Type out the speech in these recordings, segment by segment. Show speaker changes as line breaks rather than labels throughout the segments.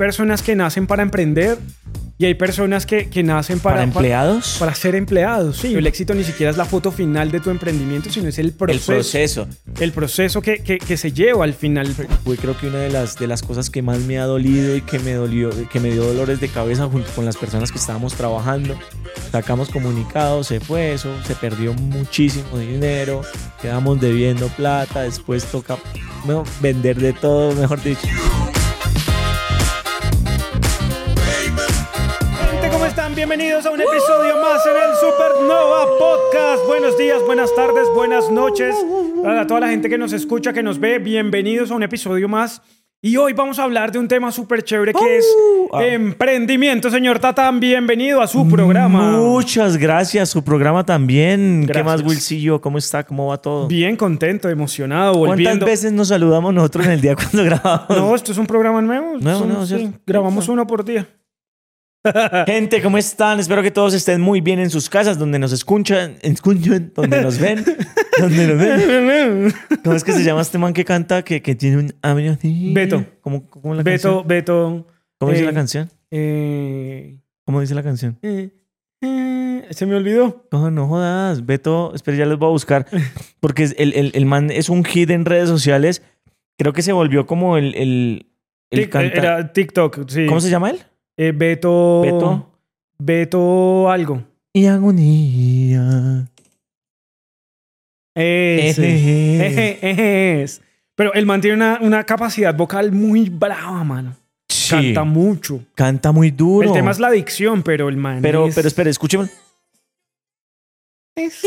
personas que nacen para emprender y hay personas que, que nacen para,
¿Para empleados?
Para, ser empleados, sí. El éxito ni siquiera es la foto final de tu emprendimiento, sino es el proceso.
El proceso.
El proceso que, que, que se lleva al final.
Fue creo que una de las, de las cosas que más me ha dolido y que me, dolió, que me dio dolores de cabeza junto con las personas que estábamos trabajando. Sacamos comunicados, se fue eso, se perdió muchísimo dinero, quedamos debiendo plata, después toca bueno, vender de todo, mejor dicho.
Están? Bienvenidos a un episodio más en el Supernova Podcast. Buenos días, buenas tardes, buenas noches. A toda la gente que nos escucha, que nos ve, bienvenidos a un episodio más. Y hoy vamos a hablar de un tema súper chévere que es
ah.
emprendimiento. Señor Tatán, bienvenido a su programa.
Muchas gracias, su programa también. ¿Qué
Gracias.
más, Wilsillo? ¿Cómo está? ¿Cómo va todo?
Bien contento, emocionado,
¿Cuántas
volviendo.
veces nos saludamos nosotros en el día cuando grabamos?
No, esto es un programa nuevo.
Nuevo,
Son-
nuevo,
sí, grabamos uno por día.
Gente, ¿cómo están? Espero que todos estén muy bien en sus casas, donde nos escuchan, escuchan donde nos ven, donde nos ven. ¿Cómo es que se llama este man que canta, que, que tiene un amigo así?
Beto.
¿Cómo, cómo la
Beto,
canción?
Beto.
¿Cómo dice
eh,
la canción?
eh,
¿Cómo dice la canción?
eh, eh, se me olvidó.
No, no jodas. Beto, espera, ya los voy a buscar. Porque el, el, el man es un hit en redes sociales. Creo que se volvió como el... el, el
Tic- Era TikTok, sí.
¿Cómo se llama él?
Eh, Beto.
Beto.
Beto algo.
Y agonía. Ejeje.
Eje, es. Pero él mantiene una, una capacidad vocal muy brava, mano.
Sí.
Canta mucho.
Canta muy duro.
El tema es la adicción, pero el man.
Pero,
es-
pero espera, escúcheme.
es-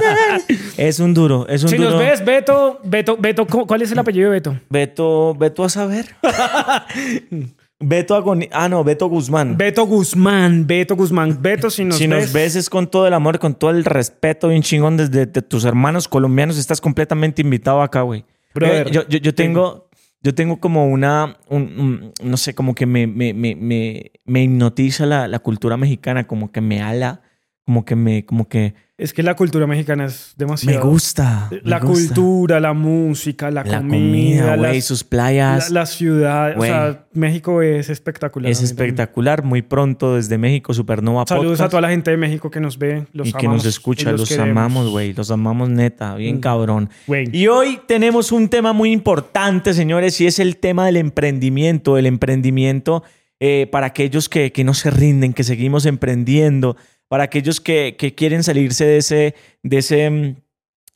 Es un duro, es un
Si
duro.
nos ves, Beto, Beto, Beto, ¿cómo- ¿cuál es el apellido de Beto?
Beto, Beto a saber. Beto Agoni- Ah, no, Beto Guzmán.
Beto Guzmán, Beto Guzmán. Beto, si nos
si
ves.
nos ves es con todo el amor, con todo el respeto, bien chingón desde de tus hermanos colombianos. Estás completamente invitado acá, güey. Eh, yo, yo, yo tengo, yo tengo como una, un- un- no sé, como que me, me, me, me, me hipnotiza la, la cultura mexicana, como que me ala, como que me, como que
Es que la cultura mexicana es
me
demasiado.
gusta. me
La
gusta.
cultura, la música, la,
la
comida,
comida, güey,
las-
sus
la,
playas.
la ciudad.
Güey.
O sea, México es espectacular.
es espectacular, muy pronto desde México, Supernova
Saludos
Podcast.
a toda la gente de México que nos ve. Los
y que
amamos
nos escucha, los, amamos, güey, los amamos neta, bien
Mm.
cabrón.
Güey.
Y hoy tenemos un tema muy importante, señores, y es el tema del emprendimiento, el emprendimiento eh, para aquellos que, que no se rinden, que seguimos emprendiendo, para aquellos que, que quieren salirse de ese, de ese, mm,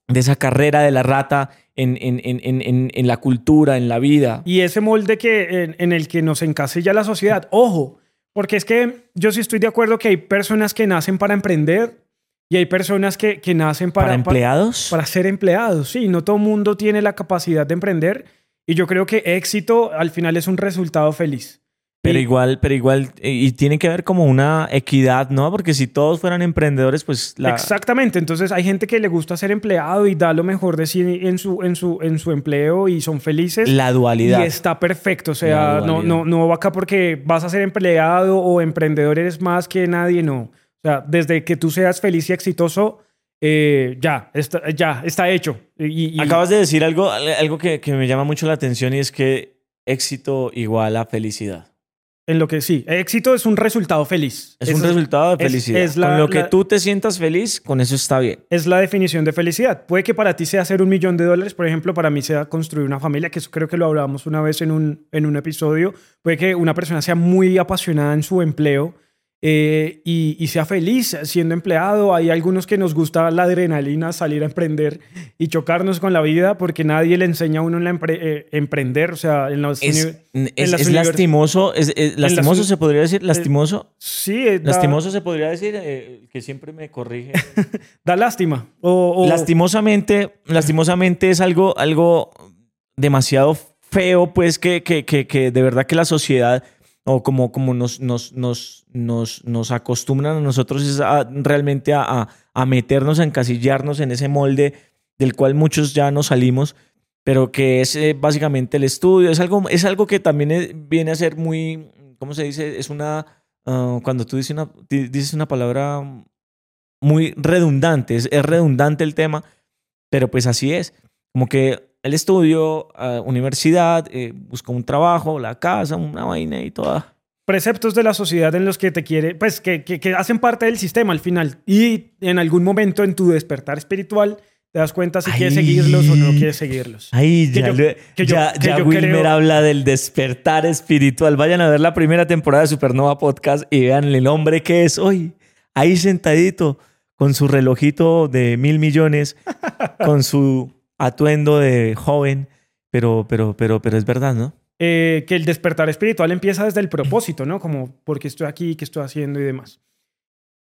de esa carrera de la rata en, en, en, en, la cultura, en la vida.
Y ese molde que, en, el que nos encasilla la sociedad. Ojo, porque es que yo sí estoy de acuerdo que hay personas que nacen para emprender y hay personas que, que nacen para,
Para, empleados.
para ser empleados. Sí, no todo mundo tiene la capacidad de emprender y yo creo que éxito al final es un resultado feliz.
Pero igual, pero igual, eh, y tiene que haber como una equidad, ¿no? Porque si todos fueran emprendedores, pues la...
Exactamente, entonces hay gente que le gusta ser empleado y da lo mejor de sí en su, en su, en su empleo y son felices.
La dualidad.
Y está perfecto, o sea, no, no, no va acá porque vas a ser empleado o emprendedor eres más que nadie, no. O sea, desde que tú seas feliz y exitoso, eh, ya, está, ya, está hecho. Y, y-
Acabas de decir algo, algo que, que me llama mucho la atención y es que éxito igual a felicidad.
En lo que sí, éxito es un resultado feliz.
Es un resultado de
es-
felicidad.
es la-
Con lo que
la-
tú te sientas feliz, con eso está bien.
es la definición de felicidad. Puede que para ti sea hacer un millón de dólares, por ejemplo, para mí sea construir una familia, que eso creo que lo hablábamos una vez en un, en un episodio. Puede que una persona sea muy apasionada en su empleo eh, y, y sea feliz siendo empleado. Hay algunos que nos gusta la adrenalina, salir a emprender y chocarnos con la vida porque nadie le enseña a uno en la empre- eh, emprender. O sea, en los...
Es,
uni- en
es-
las
es lastimoso, es, es-
las
lastimoso se podría decir, lastimoso.
Sí, da,
Lastimoso se podría decir, que siempre me corrige.
da lástima. O, o-
lastimosamente, lastimosamente es algo, algo demasiado feo, pues, que, que, que, que de verdad que la sociedad o como, como nos, nos, nos, nos, nos acostumbran a nosotros es a- realmente a, a- a meternos, a encasillarnos en ese molde del cual muchos ya no salimos, pero que es eh, básicamente el estudio. Es algo, es algo que también eh, viene a ser muy, ¿cómo se dice? Es una, ah, cuando tú dices una, di- dices una palabra muy redundante, es, es redundante el tema, pero pues así es. Como que el estudio, uh, universidad, eh, buscó un trabajo, la casa, una vaina y toda.
Preceptos de la sociedad en los que te quiere, pues que, que, que hacen parte del sistema al final. Y en algún momento en tu despertar espiritual te das cuenta si
Ay.
quieres seguirlos o no quieres seguirlos. Que
ya,
yo-
le-
que yo-
ya,
que
ya
yo
Wilmer
creo-
habla del despertar espiritual. Vayan a ver la primera temporada de Supernova Podcast y vean el hombre que es hoy. Ahí sentadito, con su relojito de mil millones, con su atuendo de joven. Pero, pero, pero, pero es verdad, ¿no?
Eh, que el despertar espiritual empieza desde el propósito, ¿no? Como, ¿por qué estoy aquí? ¿Qué estoy haciendo? Y demás.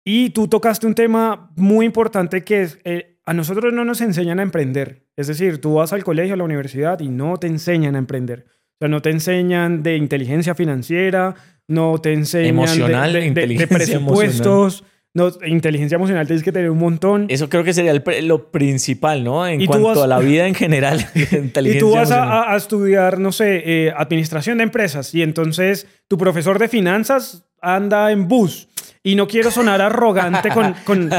Y tú tocaste un tema muy importante que es, eh, a nosotros no nos enseñan a emprender. Es decir, tú vas al colegio, a la universidad y no te enseñan a emprender. O sea, no te enseñan de inteligencia financiera, no te enseñan
Emocional,
de, de- de- de
inteligencia
presupuestos. No, inteligencia emocional tienes que tener un montón.
Eso creo que sería el lo principal, ¿no? En cuanto
vas-
a la vida en general.
Y tú vas a, estudiar, no sé, eh, administración de empresas y entonces tu profesor de finanzas anda en bus. Y no quiero sonar arrogante con, con,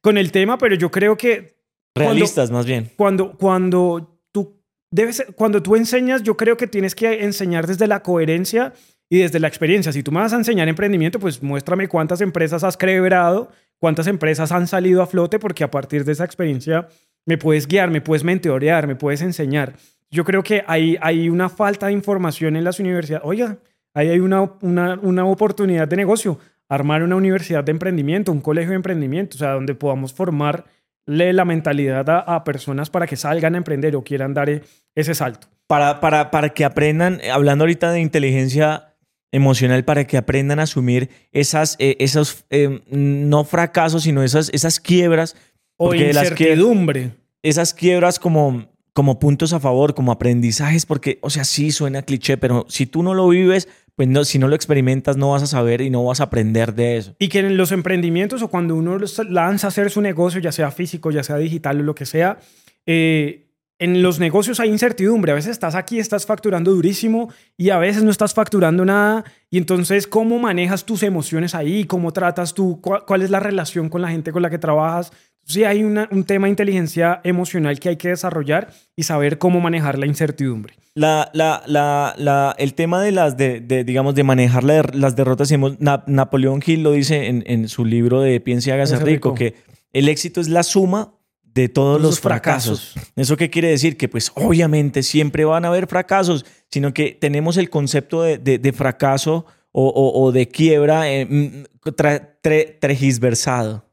con el tema, pero yo creo que cuando-
Realistas, más bien.
cuando, cuando, tú debes, cuando tú enseñas, yo creo que tienes que enseñar desde la coherencia y desde la experiencia. Si tú me vas a enseñar emprendimiento, pues muéstrame cuántas empresas has quebrado, cuántas empresas han salido a flote, porque a partir de esa experiencia me puedes guiar, me puedes mentorear, me puedes enseñar. Yo creo que hay, hay una falta de información en las universidades. Oiga, ahí hay una, una, una oportunidad de negocio. Armar una universidad de emprendimiento, un colegio de emprendimiento, o sea, donde podamos formarle la mentalidad a, a personas para que salgan a emprender o quieran dar e- ese salto.
Para, para, para que aprendan, eh, hablando ahorita de inteligencia emocional, para que aprendan a asumir esas, eh, esos, eh, no fracasos, sino esas, esas quiebras.
O
porque las que-
incertidumbre.
esas quiebras como, como puntos a favor, como aprendizajes, porque, o sea, sí suena cliché, pero si tú no lo vives, pues no, si no lo experimentas, no vas a saber y no vas a aprender de eso.
Y que en los emprendimientos o cuando uno lanza a hacer su negocio, ya sea físico, ya sea digital o lo que sea, eh, en los negocios hay incertidumbre. A veces estás aquí, estás facturando durísimo y a veces no estás facturando nada. Y entonces, ¿cómo manejas tus emociones ahí? ¿Cómo tratas tú? ¿Cuál, cuál es la relación con la gente con la que trabajas? Sí, hay una- un tema de inteligencia emocional que hay que desarrollar y saber cómo manejar la incertidumbre.
La, la, la, el tema de las, de, de, digamos, de manejar la- las derrotas, Na- Napoleón Hill lo dice en, en su libro de Piense y Hágase rico,
rico.
que el éxito es la suma de todos
Todos
los fracasos. ¿Eso qué quiere decir? Que pues obviamente siempre van a haber fracasos, sino que tenemos el concepto de, de- de fracaso o, o- o de quiebra eh, mm, tra- tre- tergiversado.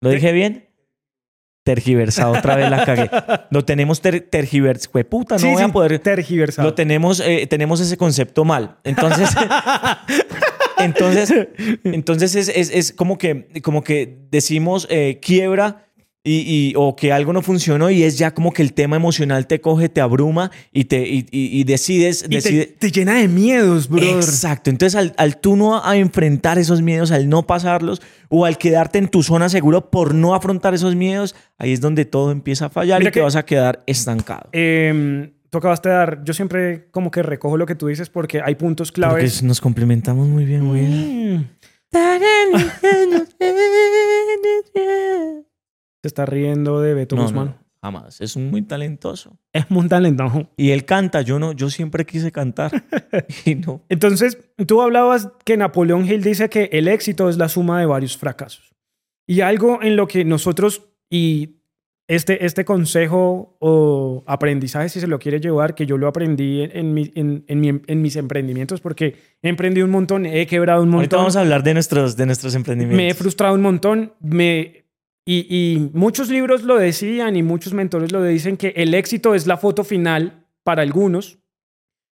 ¿Lo dije bien? Tergiversado, otra vez la cagué. Lo tenemos ter, tergiversado. Puta, no
Sí,
voy a poder...
tergiversado.
Lo tenemos, eh, tenemos ese concepto mal. Entonces, entonces, entonces es, es- es como, que, como que decimos eh, quiebra y, y- o que algo no funcionó y es ya como que el tema emocional te coge, te abruma y, te, y, y- y decides...
y
decide-
te llena de miedos, brother.
Exacto. Entonces, al, al tú no a enfrentar esos miedos, al no pasarlos o al quedarte en tu zona seguro por no afrontar esos miedos, ahí es donde todo empieza a fallar
Mira
y te vas a quedar estancado.
Eh, tú acabaste de dar, yo siempre como que recojo lo que tú dices porque hay puntos
Porque
claves.
nos complementamos muy bien, muy bien.
Mm, Se está riendo de Beto
No,
Guzmán.
no, jamás. Es un muy talentoso.
Es muy talentoso.
Y él canta, yo no, yo siempre quise cantar. y no.
Entonces, tú hablabas que Napoleón Hill dice que el éxito es la suma de varios fracasos. Y algo en lo que nosotros, y este, este consejo o aprendizaje, si se lo quiere llevar, que yo lo aprendí en, en mi- en- en mi- mis emprendimientos, porque he emprendido un montón, he quebrado un
Ahorita
montón.
vamos a hablar de nuestros, de nuestros emprendimientos.
me he frustrado un montón. Me, y, y muchos libros lo decían y muchos mentores lo dicen que el éxito es la foto final para algunos,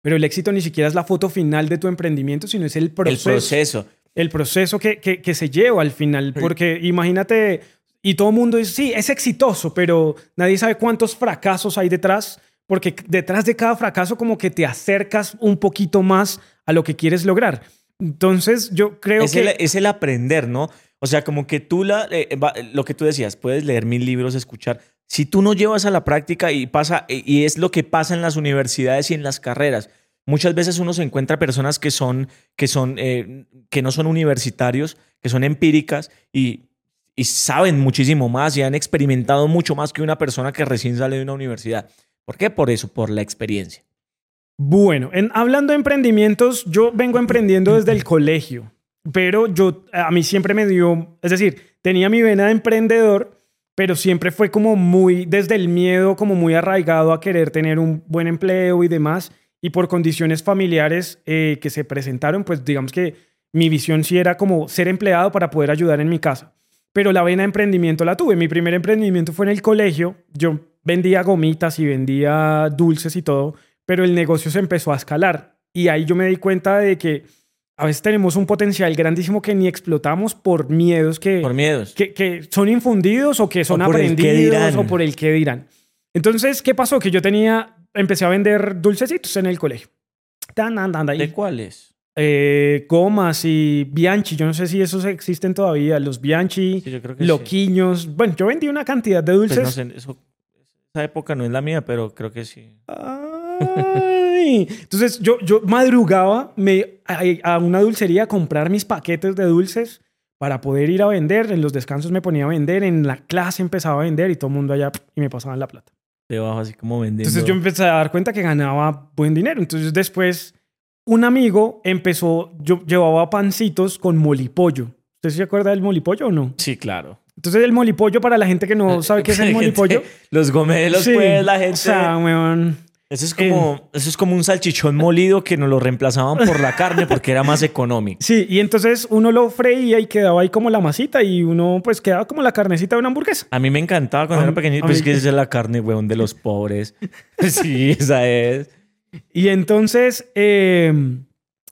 pero el éxito ni siquiera es la foto final de tu emprendimiento, sino es el
el
proceso.
proceso.
El proceso que, que, que se lleva al final. Porque imagínate, y todo el mundo dice, sí, es exitoso, pero nadie sabe cuántos fracasos hay detrás. Porque detrás de cada fracaso como que te acercas un poquito más a lo que quieres lograr. Entonces yo creo
Es
que...
el, es el aprender, ¿no? O sea, como que tú, la, eh, va- lo que tú decías, puedes leer mil libros, escuchar. Si tú no llevas a la práctica y pasa, eh, y es lo que pasa en las universidades y en las carreras, muchas veces uno se encuentra personas que son, que son, eh, que no son universitarios, que son empíricas y, y saben muchísimo más y han experimentado mucho más que una persona que recién sale de una universidad. ¿Por qué? Por eso, por la experiencia.
Bueno, en, hablando de emprendimientos, yo vengo emprendiendo desde el colegio, pero yo a mí siempre me dio, es decir, tenía mi vena de emprendedor, pero siempre fue como muy desde el miedo, como muy arraigado a querer tener un buen empleo y demás, y por condiciones familiares eh, que se presentaron, pues digamos que mi visión sí era como ser empleado para poder ayudar en mi casa. Pero la vena de emprendimiento la tuve. Mi primer emprendimiento fue en el colegio. Yo vendía gomitas y vendía dulces y todo pero el negocio se empezó a escalar. Y ahí yo me di cuenta de que a veces tenemos un potencial grandísimo que ni explotamos por miedos que,
por miedos.
que, que son infundidos o que son aprendidos o por el que dirán. Entonces, ¿qué pasó? Que yo tenía, empecé a vender dulcecitos en el colegio.
¿De cuáles?
Eh, gomas y Bianchi. Yo no sé si esos existen todavía. Los Bianchi, Loquiños. Bueno, yo vendí una cantidad de pues dulces.
esa época no es la mía, pero creo que sí.
Ah, entonces yo, yo madrugaba me, a, una dulcería a comprar mis paquetes de dulces para poder ir a vender. En los descansos me ponía a vender, en la clase empezaba a vender y todo el mundo allá y me pasaban la plata.
Debajo así como vendiendo.
Entonces yo empecé a dar cuenta que ganaba buen dinero. Entonces después un amigo empezó, yo llevaba pancitos con molipollo. ¿Usted se acuerda del molipollo o no?
Sí, claro.
Entonces el molipollo para la gente que no sabe qué es el molipollo.
los gomelos, pues la gente. O
sea,
eso es, como, eso es como un salchichón molido que nos lo reemplazaban por la carne porque era más económico.
Sí, y entonces uno lo freía y quedaba ahí como la masita y uno pues quedaba como la carnecita de una hamburguesa.
A mí me encantaba cuando era pequeñito, pues que esa es la carne, weón, de los pobres. sí, esa es.
Y entonces, em,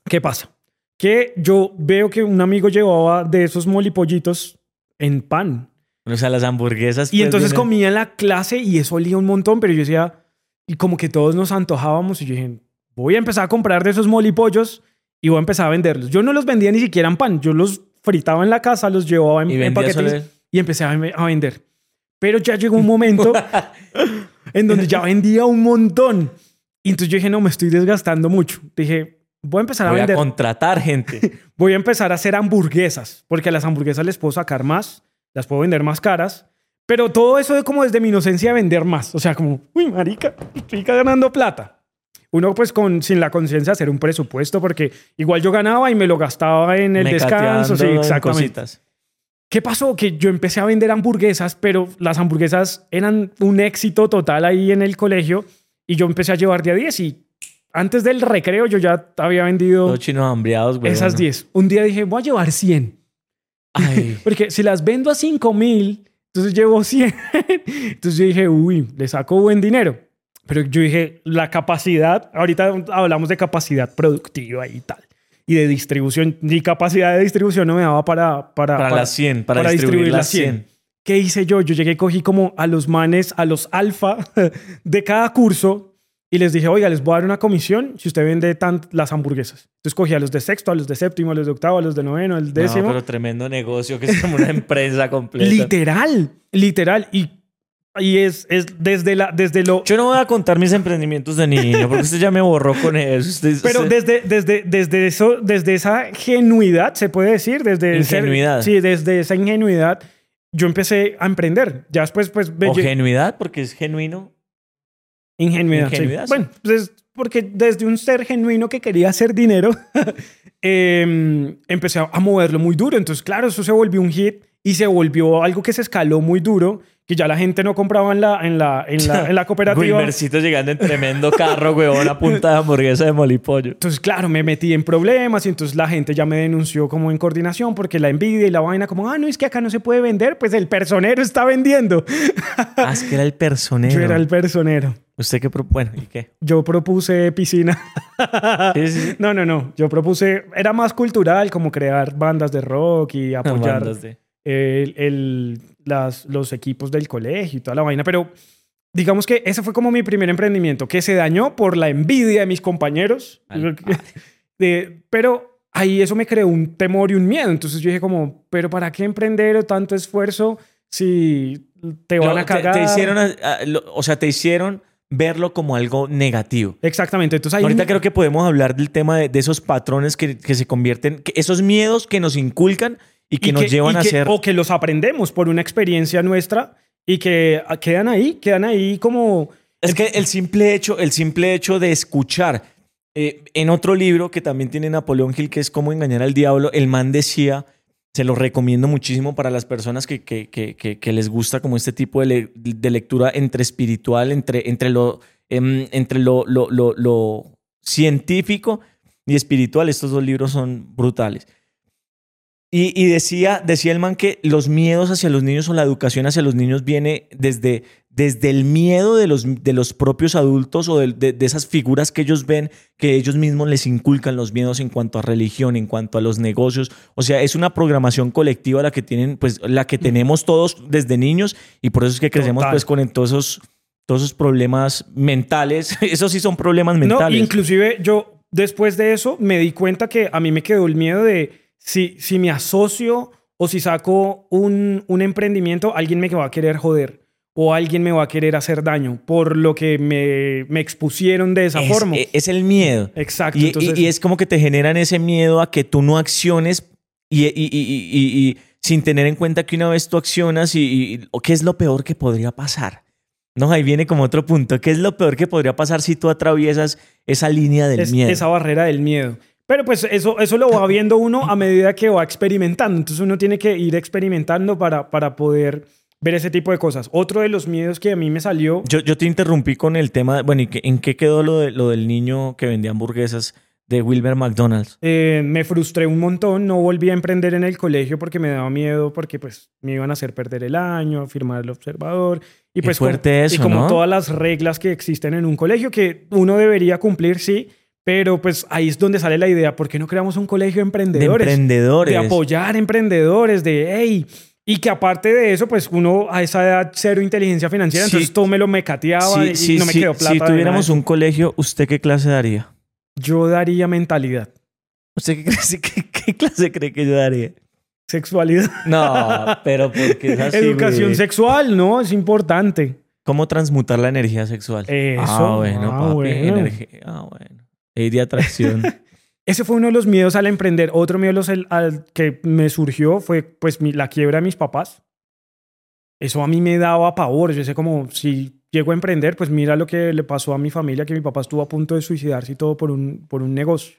¿qué pasa? Que yo veo que un amigo llevaba de esos molipollitos en pan.
O sea, las hamburguesas.
Y pues, entonces comía en la clase y eso olía un montón, pero yo decía y como que todos nos antojábamos y yo dije, voy a empezar a comprar de esos molipollos y voy a empezar a venderlos. Yo no los vendía ni siquiera en pan, yo los fritaba en la casa, los llevaba en, paquetes y empecé a, vender. Pero ya llegó un momento en donde ya vendía un montón. Y entonces yo dije, no, me estoy desgastando mucho. Dije, voy a empezar a vender.
Voy a contratar gente.
voy a empezar a hacer hamburguesas, porque a las hamburguesas les puedo sacar más, las puedo vender más caras pero todo eso es como desde mi inocencia vender más. O sea, como, uy, marica, estoy ganando plata. Uno pues con, sin la conciencia hacer un presupuesto porque igual yo ganaba y me lo gastaba en el descanso. Sí, exactamente. ¿Qué pasó? Que yo empecé a vender hamburguesas, pero las hamburguesas eran un éxito total ahí en el colegio y yo empecé a llevar día a 10 y antes del recreo yo ya había vendido...
Los chinos hambriados, güey.
Esas 10. Un día dije, voy a llevar 100. Ay. Porque si las vendo a 5 mil entonces llevo 100. Entonces yo dije, uy, le saco buen dinero. Pero yo dije, la capacidad, ahorita hablamos de capacidad productiva y tal. Y de distribución. Mi capacidad de distribución no me daba para... Para,
para, las 100, para, distribuir, las 100.
¿Qué hice yo? Yo llegué y cogí como a los manes, a los alfa de cada curso y les dije, oiga, les voy a dar una comisión si usted vende tan las hamburguesas. Entonces cogí a los de sexto, a los de séptimo, a los de octavo, a los de noveno, el décimo. No,
pero tremendo negocio que es como una empresa completa.
literal, literal. Y, y es, es desde, la, desde lo...
Yo no voy a contar mis emprendimientos de niño porque usted ya me borró con eso.
pero desde, desde, desde, eso, desde esa genuidad, se puede decir, desde...
Ingenuidad.
sí, desde esa ingenuidad, yo empecé a emprender. Ya después, pues...
O genuidad, porque es genuino.
Ingenuidad. Bueno, pues porque desde un ser genuino que quería hacer dinero, em, empecé a moverlo muy duro. Entonces, claro, eso se volvió un hit y se volvió algo que se escaló muy duro que ya la gente no compraba en la, en la, en la, en la cooperativa.
Wilmercito llegando en tremendo carro, huevón, a punta de hamburguesa de molipollo.
Entonces, claro, me metí en problemas y entonces la gente ya me denunció como en coordinación porque la envidia y la vaina como, ah, no, es que acá no se puede vender, pues el personero está vendiendo.
Ah, es que era el personero.
Yo era el personero.
¿Usted qué Bueno, ¿y qué?
Yo propuse piscina. No, no, no. Yo propuse... Era más cultural, como crear bandas de rock y apoyar... Bandas de el, las, los equipos del colegio y toda la vaina, pero digamos que ese fue como mi primer emprendimiento, que se dañó por la envidia de mis compañeros. pero ahí eso me creó un temor y un miedo. Entonces yo dije como, pero ¿para qué emprender tanto esfuerzo si te van a cagar?
Te, hicieron, o sea, te hicieron verlo como algo negativo.
Exactamente. Entonces,
Ahorita creo que podemos hablar del tema de, esos patrones que, que se convierten, esos miedos que nos inculcan y que nos llevan a ser...
O que los aprendemos por una experiencia nuestra y que quedan ahí, quedan ahí como...
Es que el simple hecho, el simple hecho de escuchar. Eh, en otro libro que también tiene Napoleón Hill, que es Cómo engañar al diablo, el man decía, se lo recomiendo muchísimo para las personas que, que, que, que les gusta como este tipo de, de, lectura entre espiritual, entre, entre, lo, em, entre lo, lo, lo, lo científico y espiritual. Estos dos libros son brutales. Y, decía, decía el man que los miedos hacia los niños o la educación hacia los niños viene desde, desde el miedo de los, de los propios adultos o de, de, esas figuras que ellos ven, que ellos mismos les inculcan los miedos en cuanto a religión, en cuanto a los negocios. O sea, es una programación colectiva la que tienen, pues, la que tenemos todos desde niños y por eso es que crecemos pues con todos esos, todos esos problemas mentales. Esos sí son problemas mentales.
No, inclusive yo después de eso me di cuenta que a mí me quedó el miedo de si, si me asocio o si saco un, un emprendimiento, alguien me va a querer joder o alguien me va a querer hacer daño por lo que me, me expusieron de esa forma.
E, es el miedo.
Exacto.
Y, y, es como que te generan ese miedo a que tú no acciones y, y sin tener en cuenta que una vez tú accionas y, qué es lo peor que podría pasar. No, ahí viene como otro punto. ¿Qué es lo peor que podría pasar si tú atraviesas esa línea del miedo?
Esa barrera del miedo. Pero pues eso, eso lo va viendo uno a medida que va experimentando. Entonces uno tiene que ir experimentando para, para poder ver ese tipo de cosas. Otro de los miedos que a mí me salió...
Yo, yo te interrumpí con el tema, bueno, ¿y en qué quedó lo, de, lo del niño que vendía hamburguesas de Wilber McDonald's?
Eh, me frustré un montón, no volví a emprender en el colegio porque me daba miedo, porque pues me iban a hacer perder el año, firmar el observador. Y pues
fuerte
como,
eso,
y como todas las reglas que existen en un colegio que uno debería cumplir, sí, pero pues ahí es donde sale la idea, ¿por qué no creamos un colegio de emprendedores?
De emprendedores.
De apoyar emprendedores, de, hey, y que aparte de eso, pues uno a esa edad cero inteligencia financiera, entonces todo me lo mecateaba y no me quedó plata.
Si tuviéramos un colegio, ¿usted qué clase daría?
Yo daría mentalidad.
¿Usted qué, qué, clase cree que yo daría?
Sexualidad.
No, pero porque es así,
Educación sexual, ¿no? Es importante.
¿Cómo transmutar la energía sexual?
Eso.
Ah, bueno, ah, papi. Energía. Ah, bueno de atracción.
Ese fue uno de los miedos al emprender. Otro miedo al que me surgió fue pues la quiebra de mis papás. Eso a mí me daba pavor. Yo sé como si llego a emprender, pues mira lo que le pasó a mi familia, que mi papá estuvo a punto de suicidarse y todo por un, por un negocio.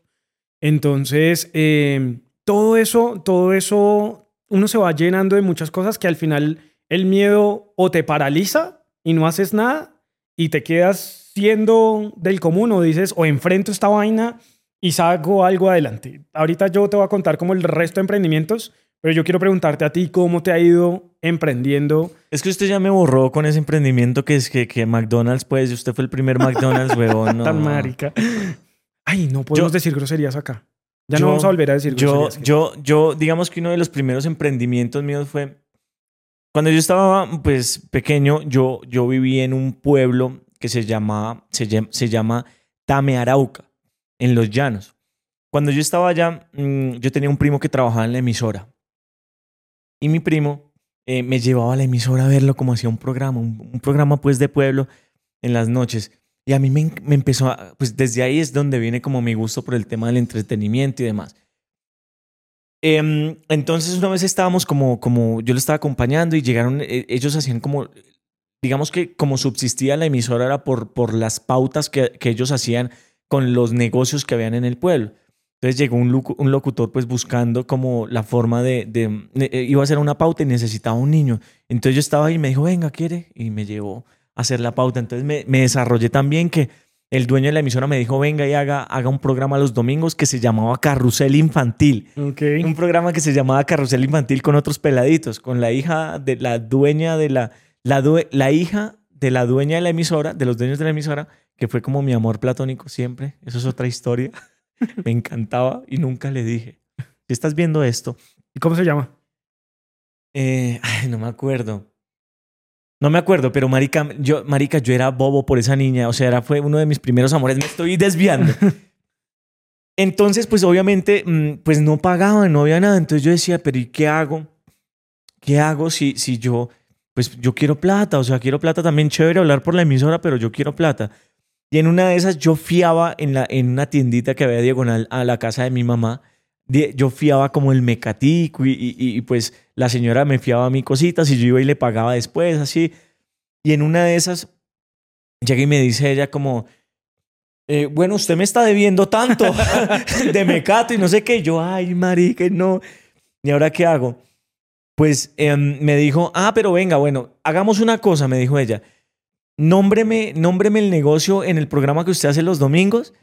Entonces, em, todo eso, todo eso, uno se va llenando de muchas cosas que al final el miedo o te paraliza y no haces nada y te quedas siendo del común o dices o enfrento esta vaina y saco algo adelante. Ahorita yo te voy a contar como el resto de emprendimientos, pero yo quiero preguntarte a ti cómo te ha ido emprendiendo.
Es que usted ya me borró con ese emprendimiento que es que, que McDonald's, pues, usted fue el primer McDonald's, huevón. No.
Tan marica. Ay, no podemos decir groserías acá. Ya no vamos a volver a decir
groserías. Yo, yo, yo, digamos que uno de los primeros emprendimientos míos fue cuando yo estaba, pues, pequeño, yo, yo viví en un pueblo que se llama, se, se llama Tame Arauca, en Los Llanos. Cuando yo estaba allá, mm, yo tenía un primo que trabajaba en la emisora. Y mi primo eh, me llevaba a la emisora a verlo como hacía un programa, un, programa pues de pueblo en las noches. Y a mí me, me, empezó a, pues desde ahí es donde viene como mi gusto por el tema del entretenimiento y demás. Em, entonces una vez estábamos como, como, yo lo estaba acompañando y llegaron, eh, ellos hacían como digamos que como subsistía la emisora era por, por las pautas que, que ellos hacían con los negocios que habían en el pueblo. Entonces llegó un, un locutor pues buscando como la forma de, de, eh, Iba a hacer una pauta y necesitaba un niño. Entonces yo estaba ahí y me dijo, venga, ¿quiere? Y me llevó a hacer la pauta. Entonces me, me desarrollé también que el dueño de la emisora me dijo, venga y haga, haga un programa los domingos que se llamaba Carrusel Infantil.
Okay.
Un programa que se llamaba Carrusel Infantil con otros peladitos, con la hija de la dueña de la la, hija de la dueña de la emisora, de los dueños de la emisora, que fue como mi amor platónico siempre, eso es otra historia, me encantaba y nunca le dije, si estás viendo esto.
¿Y cómo se llama?
Eh, ay, no me acuerdo. No me acuerdo, pero marica yo, marica, yo era bobo por esa niña. O sea, era, fue uno de mis primeros amores. Me estoy desviando. Entonces, pues obviamente, mm, pues no pagaba, no había nada. Entonces yo decía, pero ¿y qué hago? ¿Qué hago si, si yo pues yo quiero plata, o sea, quiero plata también, chévere hablar por la emisora, pero yo quiero plata. Y en una de esas yo fiaba en, la, en una tiendita que había diagonal a la casa de mi mamá, yo fiaba como el mecatico y, pues la señora me fiaba a mí cositas y yo iba y le pagaba después, así. Y en una de esas, llega y me dice ella como, eh, bueno, usted me está debiendo tanto de mecato y no sé qué. Yo, ay, marica, no. ¿Y ahora qué hago? Pues em, me dijo, ah, pero venga, bueno, hagamos una cosa, me dijo ella. Nómbreme, nómbreme el negocio en el programa que usted hace los domingos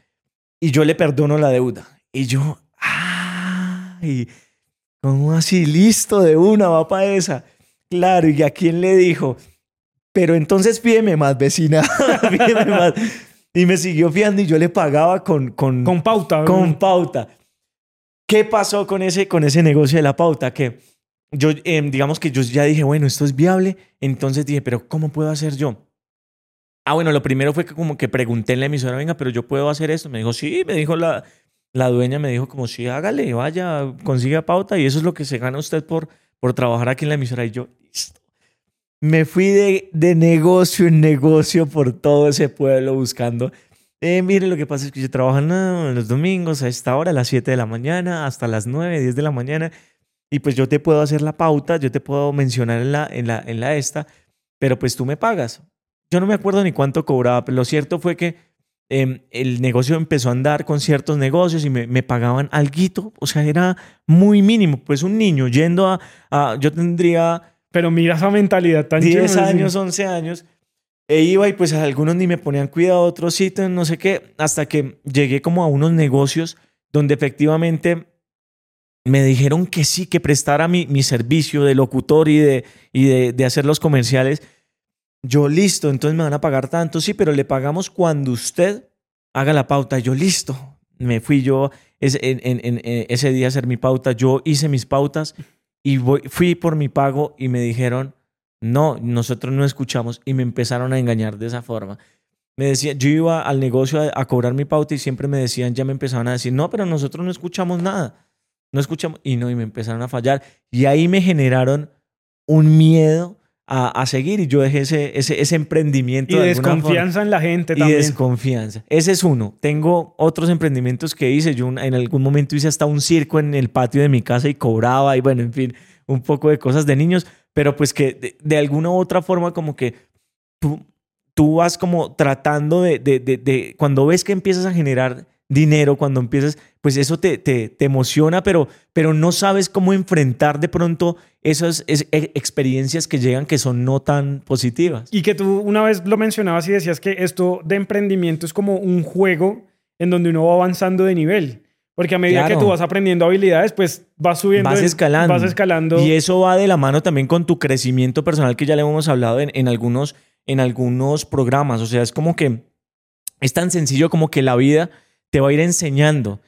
y yo le perdono la deuda. Y yo, ay, ¿cómo así? Listo, de una, va para esa. Claro, ¿y a quién le dijo? Pero entonces pídeme más, vecina. pídeme más. Y me siguió fiando y yo le pagaba con... Con,
con pauta.
Con pauta. ¿Qué pasó con ese, con ese negocio de la pauta? Que yo, em, digamos que yo ya dije, bueno, esto es viable. Entonces dije, pero ¿cómo puedo hacer yo? Ah, bueno, lo primero fue que como que pregunté en la emisora, venga, pero yo puedo hacer esto. Me dijo, sí, me dijo la, la dueña, me dijo como, sí, hágale, vaya, consiga pauta y eso es lo que se gana usted por, por trabajar aquí en la emisora. Y yo, listo. Me fui de, de negocio en negocio por todo ese pueblo buscando. Eh, mire, lo que pasa es que yo trabajo los domingos a esta hora, a las 7 de la mañana, hasta las 9, 10 de la mañana. Y pues yo te puedo hacer la pauta, yo te puedo mencionar en la, en la, en la esta, pero pues tú me pagas yo no me acuerdo ni cuánto cobraba, pero lo cierto fue que em, el negocio empezó a andar con ciertos negocios y me, me pagaban algo, o sea, era muy mínimo. Pues un niño yendo a, yo tendría...
Pero mira esa mentalidad tan
10 años, 11 años. E iba y pues algunos ni me ponían cuidado, otros sitios, no sé qué, hasta que llegué como a unos negocios donde efectivamente me dijeron que sí, que prestara mi, mi servicio de locutor y, de, y de, de hacer los comerciales. Yo listo, entonces me van a pagar tanto, sí, pero le pagamos cuando usted haga la pauta. Yo listo, me fui yo ese, en, ese día a hacer mi pauta, yo hice mis pautas y fui por mi pago y me dijeron, no, nosotros no escuchamos y me empezaron a engañar de esa forma. Me decían, yo iba al negocio a, cobrar mi pauta y siempre me decían, ya me empezaban a decir, no, pero nosotros no escuchamos nada, no escuchamos, y no, y me empezaron a fallar. Y ahí me generaron un miedo a, seguir y yo dejé ese, ese, ese emprendimiento.
Y de desconfianza en la gente también.
Y desconfianza. Ese es uno. Tengo otros emprendimientos que hice. Yo en algún momento hice hasta un circo en el patio de mi casa y cobraba y bueno, en fin, un poco de cosas de niños, pero pues que de, alguna u otra forma como que tú, tú vas como tratando de, de, de, cuando ves que empiezas a generar dinero, cuando empiezas, pues eso te, te, te, emociona, pero, pero no sabes cómo enfrentar de pronto esas e, experiencias que llegan que son no tan positivas.
Y que tú una vez lo mencionabas y decías que esto de emprendimiento es como un juego en donde uno va avanzando de nivel. Porque a medida que tú vas aprendiendo habilidades, pues vas subiendo.
Vas escalando.
Vas escalando.
Y eso va de la mano también con tu crecimiento personal que ya le hemos hablado en, en, algunos, en algunos programas. O sea, es como que es tan sencillo como que la vida te va a ir enseñando.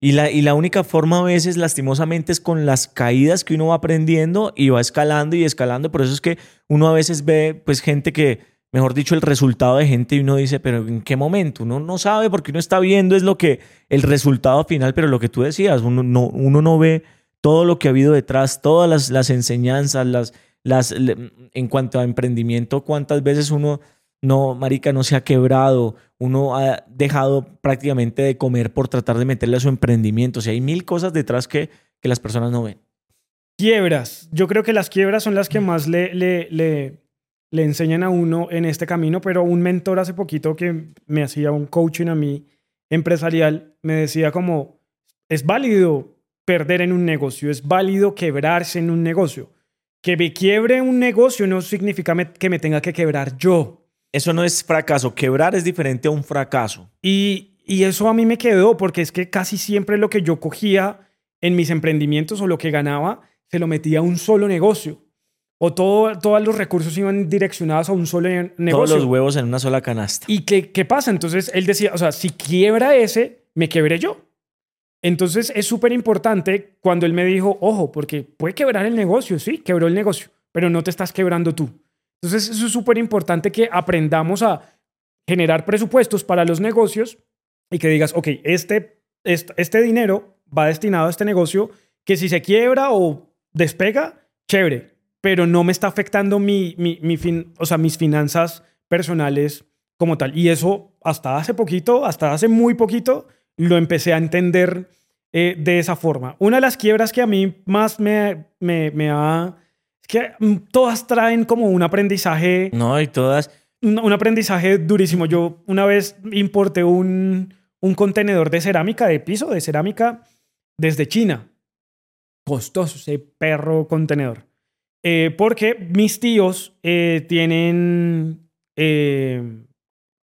Y la, y la única forma a veces, lastimosamente, es con las caídas que uno va aprendiendo y va escalando y escalando. Por eso es que uno a veces ve, pues, gente que, mejor dicho, el resultado de gente y uno dice, pero ¿en qué momento? Uno no sabe porque uno está viendo es lo que, el resultado final, pero lo que tú decías, uno no, uno no ve todo lo que ha habido detrás, todas las, las enseñanzas, las, las, en cuanto a emprendimiento, cuántas veces uno no, marica, no se ha quebrado, uno ha dejado prácticamente de comer por tratar de meterle a su emprendimiento. O sea, hay mil cosas detrás que, que las personas no ven.
Quiebras. Yo creo que las quiebras son las que más le, le, le, le enseñan a uno en este camino, pero un mentor hace poquito que me hacía un coaching a mí empresarial, me decía como, es válido perder en un negocio, es válido quebrarse en un negocio. Que me quiebre un negocio no significa que me tenga que quebrar yo.
Eso no es fracaso. Quebrar es diferente a un fracaso.
Y, y eso a mí me quedó porque es que casi siempre lo que yo cogía en mis emprendimientos o lo que ganaba se lo metía a un solo negocio. O todo, todos los recursos iban direccionados a un solo negocio.
Todos los huevos en una sola canasta.
¿Y qué, qué pasa? Entonces él decía, o sea, si quiebra ese, me quebré yo. Entonces es súper importante cuando él me dijo, ojo, porque puede quebrar el negocio, sí, quebró el negocio, pero no te estás quebrando tú. Entonces, eso es súper importante que aprendamos a generar presupuestos para los negocios y que digas, ok, este, este, dinero va destinado a este negocio que si se quiebra o despega, chévere, pero no me está afectando mi, mi, fin, o sea, mis finanzas personales como tal. Y eso hasta hace poquito, hasta hace muy poquito, lo empecé a entender eh, de esa forma. Una de las quiebras que a mí más me, me, me ha... Que mm, todas traen como un aprendizaje...
No, y todas...
Un, un aprendizaje durísimo. Yo una vez importé un, un contenedor de cerámica, de piso, de cerámica, desde China. Costoso ese perro contenedor. Eh, porque mis tíos eh, tienen eh,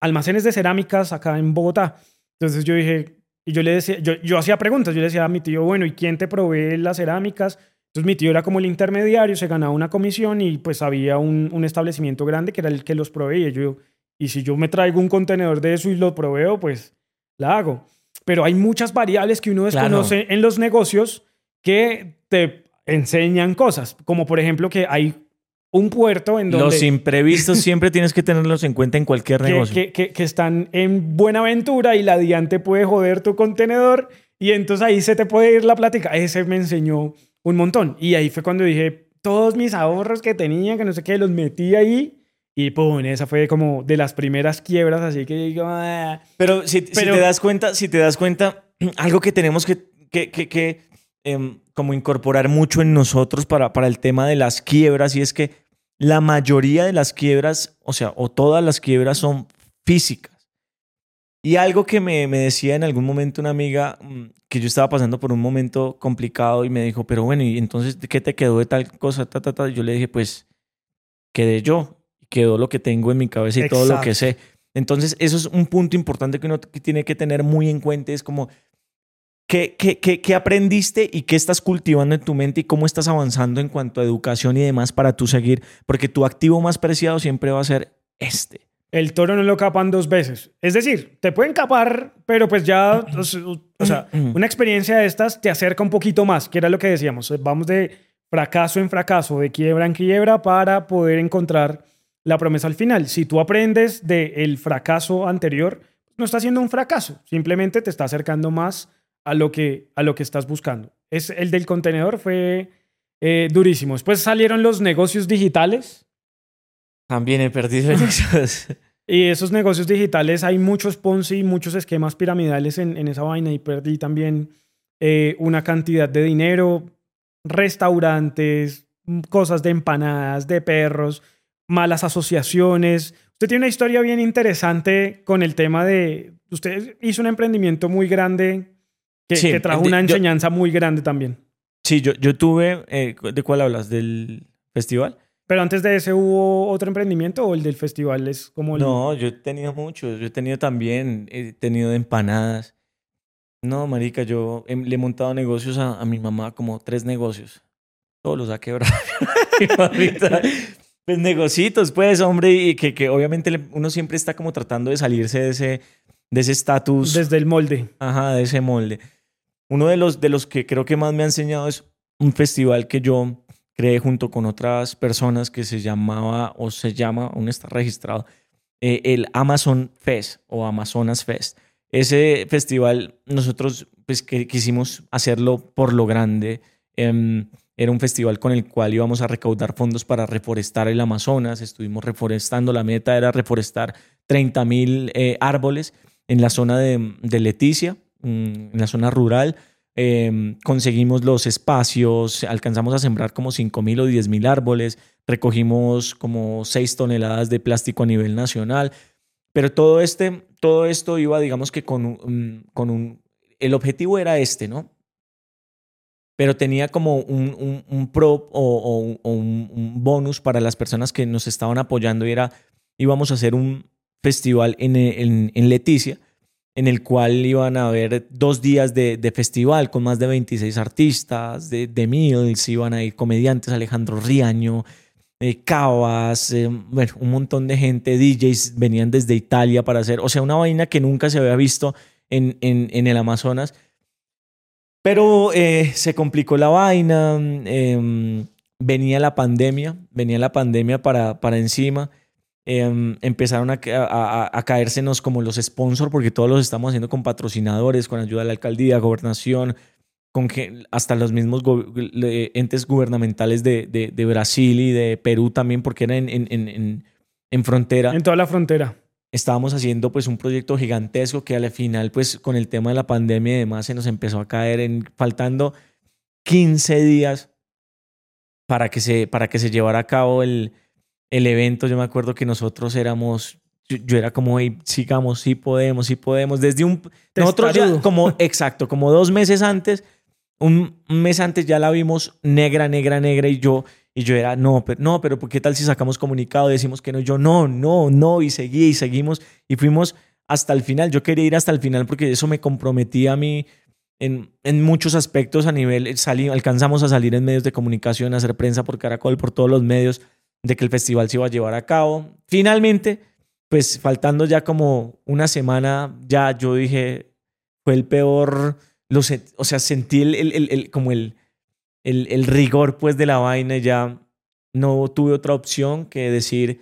almacenes de cerámicas acá en Bogotá. Entonces yo dije, y yo le decía, yo, yo hacía preguntas, yo le decía a mi tío, bueno, ¿y quién te provee las cerámicas? Entonces mi tío era como el intermediario, se ganaba una comisión y pues había un, un establecimiento grande que era el que los proveía. Yo, y si yo me traigo un contenedor de eso y lo proveo, pues la hago. Pero hay muchas variables que uno desconoce en los negocios que te enseñan cosas, como por ejemplo que hay un puerto en donde...
Los imprevistos siempre tienes que tenerlos en cuenta en cualquier negocio.
Que, que, que, están en Buenaventura y la diante puede joder tu contenedor y entonces ahí se te puede ir la plática. Ese me enseñó un montón. Y ahí fue cuando dije, todos mis ahorros que tenía, que no sé qué, los metí ahí y pum, esa fue como de las primeras quiebras, así que digo... Ah".
Pero, si, Pero si, te das cuenta, si te das cuenta, algo que tenemos que, que, que, que eh, como incorporar mucho en nosotros para, para el tema de las quiebras y es que la mayoría de las quiebras, o sea, o todas las quiebras son físicas. Y algo que me, me decía en algún momento una amiga mm, que yo estaba pasando por un momento complicado y me dijo, pero bueno, ¿y entonces qué te quedó de tal cosa? Ta, ta, ta? Yo le dije, pues quedé yo, quedó lo que tengo en mi cabeza y Exacto. todo lo que sé. Entonces, eso es un punto importante que uno tiene que tener muy en cuenta. Es como, ¿Qué, qué, qué, qué aprendiste y qué estás cultivando en tu mente y cómo estás avanzando en cuanto a educación y demás para tú seguir? Porque tu activo más preciado siempre va a ser este.
El toro no lo capan dos veces. Es decir, te pueden capar, pero pues ya, o sea, una experiencia de estas te acerca un poquito más, que era lo que decíamos. Vamos de fracaso en fracaso, de quiebra en quiebra para poder encontrar la promesa al final. Si tú aprendes del fracaso anterior, no está siendo un fracaso, simplemente te está acercando más a lo que, a lo que estás buscando. Es, el del contenedor fue eh, durísimo. Después salieron los negocios digitales.
También he perdido esos.
y esos negocios digitales hay muchos Ponzi, muchos esquemas piramidales en, en esa vaina y perdí también eh, una cantidad de dinero, restaurantes, cosas de empanadas, de perros, malas asociaciones. Usted tiene una historia bien interesante con el tema de, usted hizo un emprendimiento muy grande que, sí, que trajo una enseñanza yo, muy grande también.
Sí, yo, yo tuve, eh, ¿de cuál hablas? ¿Del festival?
Pero antes de ese hubo otro emprendimiento o el del festival es como el...
No, yo he tenido muchos. Yo he tenido también, he tenido empanadas. No, marica, yo he, le he montado negocios a, a, mi mamá, como tres negocios. Todos los ha quebrado. pues negocitos, pues, hombre, y que, que obviamente uno siempre está como tratando de salirse de ese de ese estatus.
Desde el molde.
Ajá, de ese molde. Uno de los, de los que creo que más me ha enseñado es un festival que yo creé junto con otras personas que se llamaba o se llama, aún está registrado, eh, el Amazon Fest o Amazonas Fest. Ese festival nosotros pues que quisimos hacerlo por lo grande. Eh, era un festival con el cual íbamos a recaudar fondos para reforestar el Amazonas. Estuvimos reforestando. La meta era reforestar 30 mil eh, árboles en la zona de, de Leticia, en la zona rural. Eh, conseguimos los espacios, alcanzamos a sembrar como 5 mil o 10 mil árboles, recogimos como 6 toneladas de plástico a nivel nacional, pero todo, este, todo esto iba, digamos que con, un, con un... El objetivo era este, ¿no? Pero tenía como un, un, un pro o, o, un, bonus para las personas que nos estaban apoyando era, íbamos a hacer un festival en, en Leticia en el cual iban a haber dos días de, de, festival con más de 26 artistas, de, de Mills, iban a ir comediantes, Alejandro Riaño, eh, Cabas, eh, bueno, un montón de gente, DJs venían desde Italia para hacer, o sea, una vaina que nunca se había visto en, en, en el Amazonas. Pero eh, se complicó la vaina, eh, venía la pandemia, venía la pandemia para, para encima. Eh, empezaron a, a, a, caérsenos como los sponsors, porque todos los estamos haciendo con patrocinadores, con ayuda de la alcaldía, gobernación, con que hasta los mismos go entes gubernamentales de, de, de, Brasil y de Perú también, porque era en, en, en, en, frontera.
En toda la frontera.
estábamos haciendo pues un proyecto gigantesco que al final pues con el tema de la pandemia y demás se nos empezó a caer en faltando 15 días para que se, para que se llevara a cabo el, el evento. Yo me acuerdo que nosotros éramos, yo, era como, hey, sigamos, sí podemos, sí podemos. Desde un, nosotros ya como, exacto, como dos meses antes, un mes antes ya la vimos negra, negra, negra y yo y yo era, no, pero, no, pero ¿qué tal si sacamos comunicado? Decimos que no, yo no, no, no, y seguí y seguimos y fuimos hasta el final. Yo quería ir hasta el final porque eso me comprometía a mí en, en muchos aspectos a nivel, salí, alcanzamos a salir en medios de comunicación, a hacer prensa por Caracol, por todos los medios de que el festival se iba a llevar a cabo. Finalmente, pues faltando ya como una semana, ya yo dije, fue el peor, lo, o sea, sentí el, el, el como el el, rigor pues de la vaina ya no tuve otra opción que decir,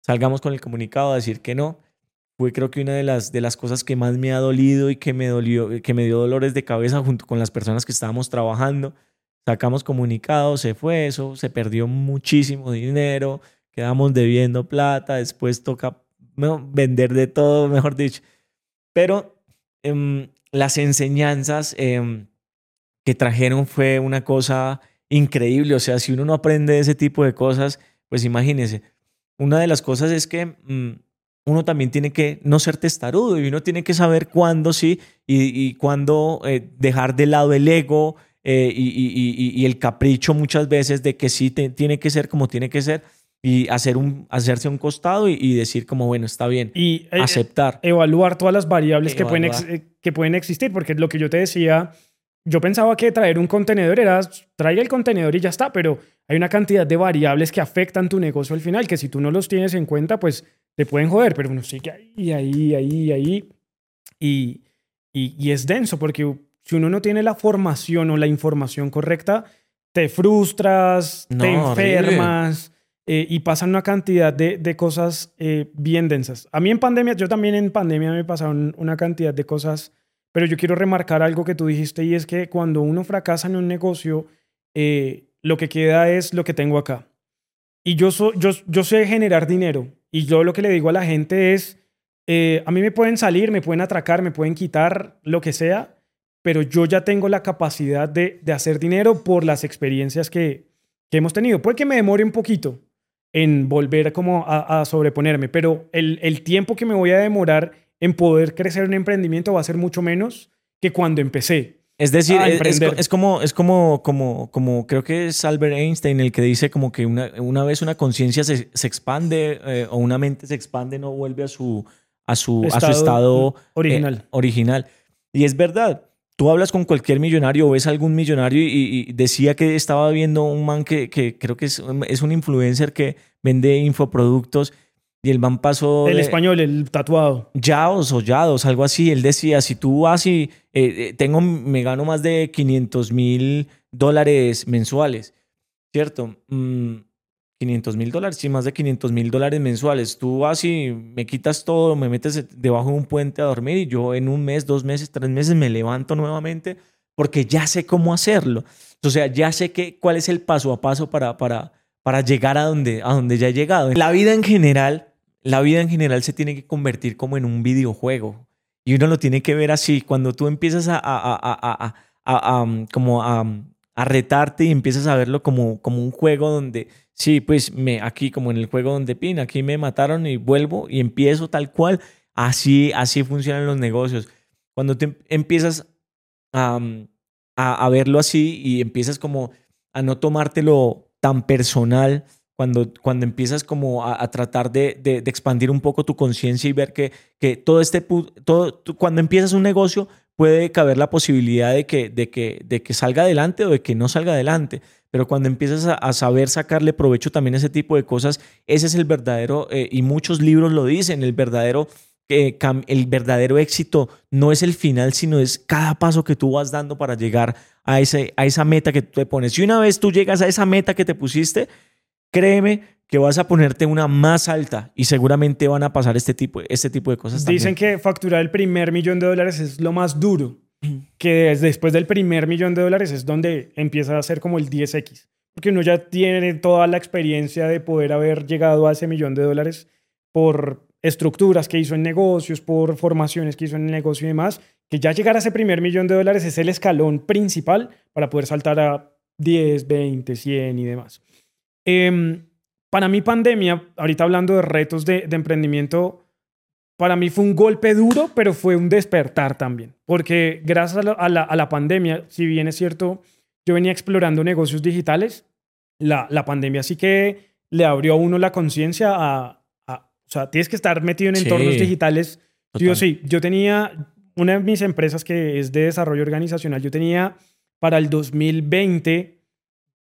salgamos con el comunicado, decir que no. Fue creo que una de las, de las cosas que más me ha dolido y que me, dolió, que me dio dolores de cabeza junto con las personas que estábamos trabajando. Sacamos comunicado, se fue eso, se perdió muchísimo dinero, quedamos debiendo plata, después toca vender de todo, mejor dicho. Pero em, las enseñanzas... Em, que trajeron fue una cosa increíble. O sea, si uno no aprende ese tipo de cosas, pues imagínese. Una de las cosas es que mm, uno también tiene que no ser testarudo y uno tiene que saber cuándo sí y, cuándo eh, dejar de lado el ego eh, y, el capricho muchas veces de que sí tiene que ser como tiene que ser y hacer un, hacerse un costado y, decir como, bueno, está bien, y eh, aceptar.
Evaluar todas las variables que pueden, que pueden existir, porque lo que yo te decía yo pensaba que traer un contenedor era trae el contenedor y ya está, pero hay una cantidad de variables que afectan tu negocio al final, que si tú no los tienes en cuenta, pues te pueden joder, pero uno sigue ahí, ahí, ahí, ahí. Y, y, es denso, porque si uno no tiene la formación o la información correcta, te frustras, te enfermas. Eh, y pasan una cantidad de, de cosas eh, bien densas. A mí en pandemia, yo también en pandemia me pasaron una cantidad de cosas pero yo quiero remarcar algo que tú dijiste y es que cuando uno fracasa en un negocio, eh, lo que queda es lo que tengo acá. Y yo, yo, yo sé generar dinero. Y yo lo que le digo a la gente es, eh, a mí me pueden salir, me pueden atracar, me pueden quitar, lo que sea, pero yo ya tengo la capacidad de, de hacer dinero por las experiencias que, que, hemos tenido. Puede que me demore un poquito en volver como a, a sobreponerme, pero el, el tiempo que me voy a demorar en poder crecer un emprendimiento va a ser mucho menos que cuando empecé.
Es decir, es, como, es como, como, como, creo que es Albert Einstein el que dice como que una, una vez una conciencia se, se, expande eh, o una mente se expande, no vuelve a su, a su, estado, a su estado eh, original. original. Y es verdad, tú hablas con cualquier millonario o ves a algún millonario y, decía que estaba viendo un man que, que creo que es, es un influencer que vende infoproductos y el man pasó...
El español, el tatuado.
Yaos o Yados, algo así. Él decía, si tú vas y eh, eh, tengo, me gano más de 500 mil dólares mensuales, ¿cierto? 500 mm, mil dólares, sí, más de 500 mil dólares mensuales. Tú vas y me quitas todo, me metes debajo de un puente a dormir y yo en un mes, dos meses, tres meses me levanto nuevamente porque ya sé cómo hacerlo. O sea, ya sé que, cuál es el paso a paso para, para, para llegar a donde, a donde ya he llegado. La vida en general la vida en general se tiene que convertir como en un videojuego. Y uno lo tiene que ver así. Cuando tú empiezas a, a, a, a como a, retarte y empiezas a verlo como, como un juego donde, sí, pues me, aquí como en el juego donde pin, aquí me mataron y vuelvo y empiezo tal cual. Así, así funcionan los negocios. Cuando te empiezas a, a verlo así y empiezas como a no tomártelo tan personal, cuando, cuando empiezas como a, tratar de, de, expandir un poco tu conciencia y ver que, que todo este, todo, cuando empiezas un negocio puede caber la posibilidad de que, de, que, de que salga adelante o de que no salga adelante. Pero cuando empiezas a, saber sacarle provecho también a ese tipo de cosas, ese es el verdadero, eh, y muchos libros lo dicen, el verdadero, eh, el verdadero éxito no es el final, sino es cada paso que tú vas dando para llegar a, ese, a esa meta que tú te pones. Y una vez tú llegas a esa meta que te pusiste, créeme que vas a ponerte una más alta y seguramente van a pasar este tipo, este tipo de cosas.
Dicen que facturar el primer millón de dólares es lo más duro, que después del primer millón de dólares es donde empieza a ser como el 10x, porque uno ya tiene toda la experiencia de poder haber llegado a ese millón de dólares por estructuras que hizo en negocios, por formaciones que hizo en el negocio y demás, que ya llegar a ese primer millón de dólares es el escalón principal para poder saltar a 10, 20, 100 y demás. Em, para mí pandemia, ahorita hablando de retos de, emprendimiento, para mí fue un golpe duro, pero fue un despertar también, porque gracias a la, pandemia, si bien es cierto, yo venía explorando negocios digitales, la, la pandemia sí que le abrió a uno la conciencia a, o sea, tienes que estar metido en entornos digitales. Yo sí, yo tenía una de mis empresas que es de desarrollo organizacional, yo tenía para el 2020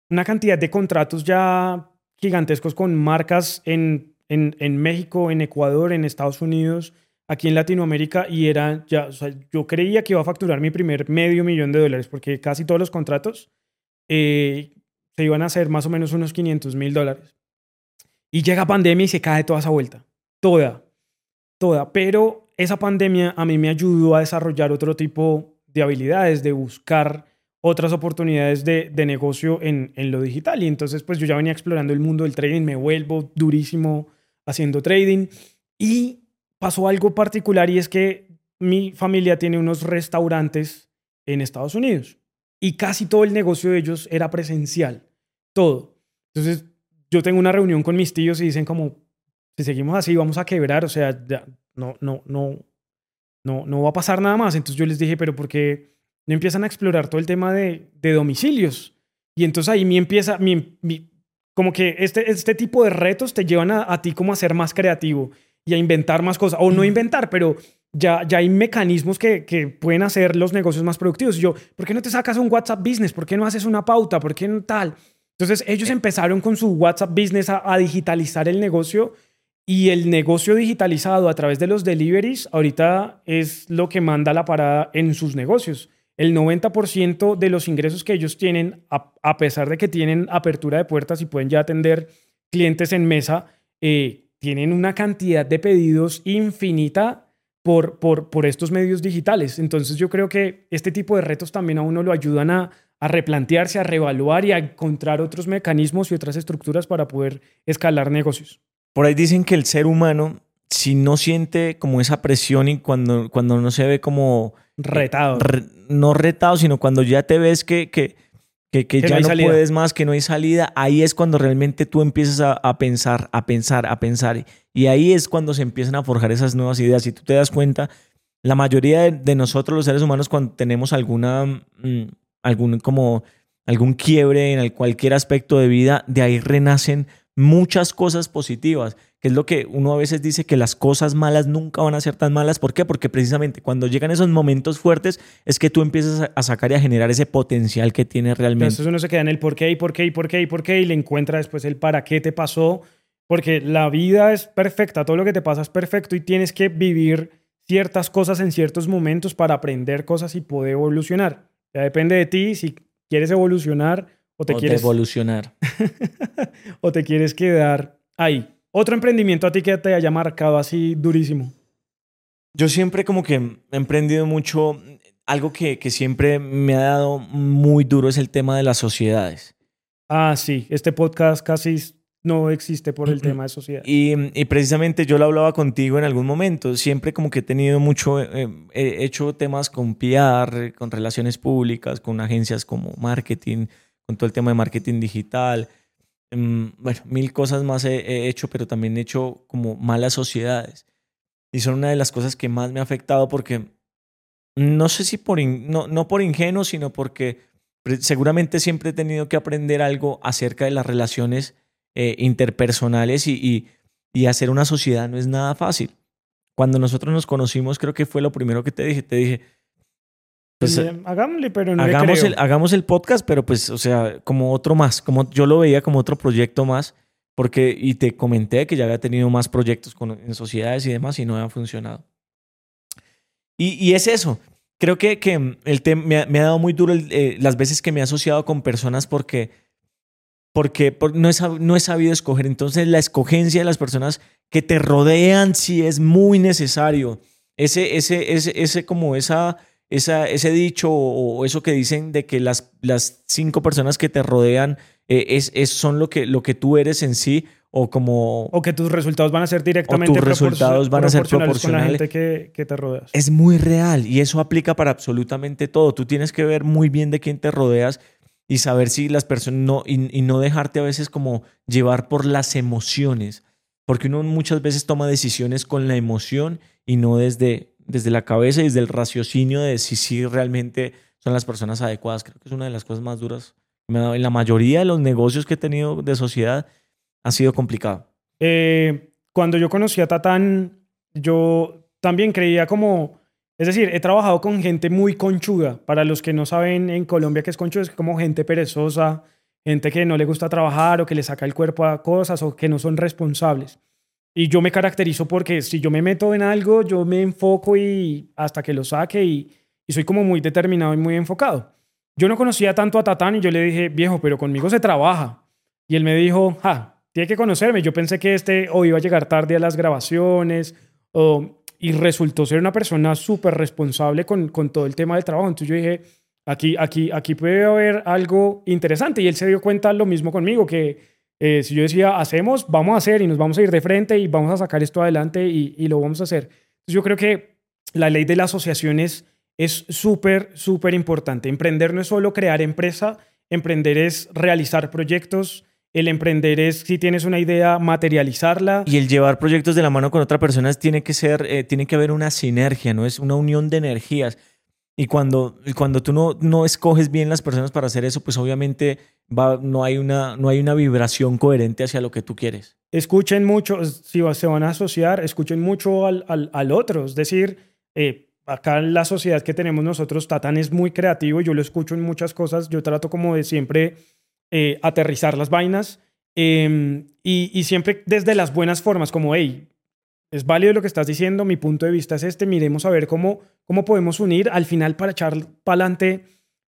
una cantidad de contratos ya gigantescos con marcas en, en, en México, en Ecuador, en Estados Unidos, aquí en Latinoamérica y era ya, o sea, yo creía que iba a facturar mi primer medio millón de dólares porque casi todos los contratos eh, se iban a hacer más o menos unos 500 mil dólares. Y llega pandemia y se cae toda esa vuelta. Toda. Toda. Pero esa pandemia a mí me ayudó a desarrollar otro tipo de habilidades, de buscar otras oportunidades de, de negocio en, en, lo digital. Y entonces, pues yo ya venía explorando el mundo del trading, me vuelvo durísimo haciendo trading. Y pasó algo particular y es que mi familia tiene unos restaurantes en Estados Unidos y casi todo el negocio de ellos era presencial, todo. Entonces, yo tengo una reunión con mis tíos y dicen como, si seguimos así vamos a quebrar, o sea, ya, no, no, no, no, no va a pasar nada más. Entonces yo les dije, pero ¿por qué no empiezan a explorar todo el tema de, domicilios? Y entonces ahí me empieza, mi, como que este, este tipo de retos te llevan a, a, ti como a ser más creativo y a inventar más cosas, o no inventar, pero ya, ya hay mecanismos que, que pueden hacer los negocios más productivos. Yo, ¿por qué no te sacas un WhatsApp Business? ¿Por qué no haces una pauta? ¿Por qué no tal? Entonces ellos empezaron con su WhatsApp Business a, digitalizar el negocio y el negocio digitalizado a través de los deliveries ahorita es lo que manda la parada en sus negocios. El 90% de los ingresos que ellos tienen, a, pesar de que tienen apertura de puertas y pueden ya atender clientes en mesa, eh, tienen una cantidad de pedidos infinita por, por, por estos medios digitales. Entonces yo creo que este tipo de retos también a uno lo ayudan a, a replantearse, a reevaluar y a encontrar otros mecanismos y otras estructuras para poder escalar negocios.
Por ahí dicen que el ser humano, si no siente como esa presión y cuando, cuando no se ve como...
Retado.
no retado, sino cuando ya te ves que, que, que, ya no, puedes más, que no hay salida, ahí es cuando realmente tú empiezas a, a, pensar, a pensar, a pensar. Y ahí es cuando se empiezan a forjar esas nuevas ideas. Si tú te das cuenta, la mayoría de, de nosotros los seres humanos cuando tenemos alguna... Mm, algún, como, algún quiebre en cualquier aspecto de vida, de ahí renacen muchas cosas positivas, que es lo que uno a veces dice que las cosas malas nunca van a ser tan malas. ¿Por qué? Porque precisamente cuando llegan esos momentos fuertes es que tú empiezas a sacar y a generar ese potencial que tiene realmente.
Entonces uno se queda en el por qué y por qué y por qué y por qué y le encuentra después el para qué te pasó, porque la vida es perfecta, todo lo que te pasa es perfecto y tienes que vivir ciertas cosas en ciertos momentos para aprender cosas y poder evolucionar. Ya depende de ti si quieres evolucionar o te quieres...
evolucionar.
o te quieres quedar ahí. Otro emprendimiento a ti que te haya marcado así durísimo.
Yo siempre como que he emprendido mucho, algo que, que siempre me ha dado muy duro es el tema de las sociedades.
Ah, sí, este podcast casi no existe por el tema de sociedad.
Y, y, precisamente yo lo hablaba contigo en algún momento. Siempre como que he tenido mucho, eh, he hecho temas con PR, con relaciones públicas, con agencias como marketing, con todo el tema de marketing digital. Mm, bueno, mil cosas más he, hecho, pero también he hecho como malas sociedades. Y son una de las cosas que más me ha afectado porque no sé si por, no, no por ingenuo, sino porque seguramente siempre he tenido que aprender algo acerca de las relaciones eh, interpersonales y, y, hacer una sociedad no es nada fácil. Cuando nosotros nos conocimos, creo que fue lo primero que te dije. Te dije,
pues, eh, hagámosle, pero no
hagamos, el, hagamos el podcast, pero pues, o sea, como otro más, como yo lo veía como otro proyecto más, porque, y te comenté que ya había tenido más proyectos con, en sociedades y demás y no había funcionado. Y, y es eso. Creo que, que el me, ha, me, ha, dado muy duro eh, las veces que me he asociado con personas porque porque no he, no he sabido escoger. Entonces la escogencia de las personas que te rodean sí es muy necesario. Ese, ese, ese, ese como esa, esa, ese dicho o, eso que dicen de que las, las cinco personas que te rodean eh, es, es, son lo que, lo que tú eres en sí o como...
O que tus resultados van a ser directamente
tus resultados van a ser
con la
proporcionales.
gente que, que te rodeas.
Es muy real y eso aplica para absolutamente todo. Tú tienes que ver muy bien de quién te rodeas y saber si las personas no y, y no dejarte a veces como llevar por las emociones, porque uno muchas veces toma decisiones con la emoción y no desde desde la cabeza y desde el raciocinio de si sí realmente son las personas adecuadas. Creo que es una de las cosas más duras. En la mayoría de los negocios que he tenido de sociedad ha sido complicado.
Eh, cuando yo conocí a Tatán, yo también creía como, es decir, he trabajado con gente muy conchuda. Para los que no saben en Colombia qué es conchuda, es como gente perezosa, gente que no le gusta trabajar o que le saca el cuerpo a cosas o que no son responsables. Y yo me caracterizo porque si yo me meto en algo, yo me enfoco y hasta que lo saque y, y soy como muy determinado y muy enfocado. Yo no conocía tanto a Tatán y yo le dije, viejo, pero conmigo se trabaja. Y él me dijo, ja, tiene que conocerme. Yo pensé que este o iba a llegar tarde a las grabaciones o, y resultó ser una persona súper responsable con, con todo el tema del trabajo. Entonces yo dije, aquí, aquí, aquí puede haber algo interesante. Y él se dio cuenta lo mismo conmigo, que eh, si yo decía, hacemos, vamos a hacer y nos vamos a ir de frente y vamos a sacar esto adelante y, lo vamos a hacer. Yo creo que la ley de la asociación es súper, súper importante. Emprender no es solo crear empresa, emprender es realizar proyectos, el emprender es, si tienes una idea, materializarla.
Y el llevar proyectos de la mano con otra persona tiene que ser, eh, tiene que haber una sinergia, ¿no? Es una unión de energías. Y cuando, cuando tú no, no escoges bien las personas para hacer eso, pues obviamente no, hay una, no hay una vibración coherente hacia lo que tú quieres.
Escuchen mucho, si se van a asociar, escuchen mucho al, al, al otro. Es decir, eh, acá en la sociedad que tenemos nosotros, Tatán es muy creativo, yo lo escucho en muchas cosas, yo trato como de siempre eh, aterrizar las vainas eh, y, y siempre desde las buenas formas, como, hey, es válido lo que estás diciendo, mi punto de vista es este, miremos a ver cómo, cómo podemos unir al final para echar para adelante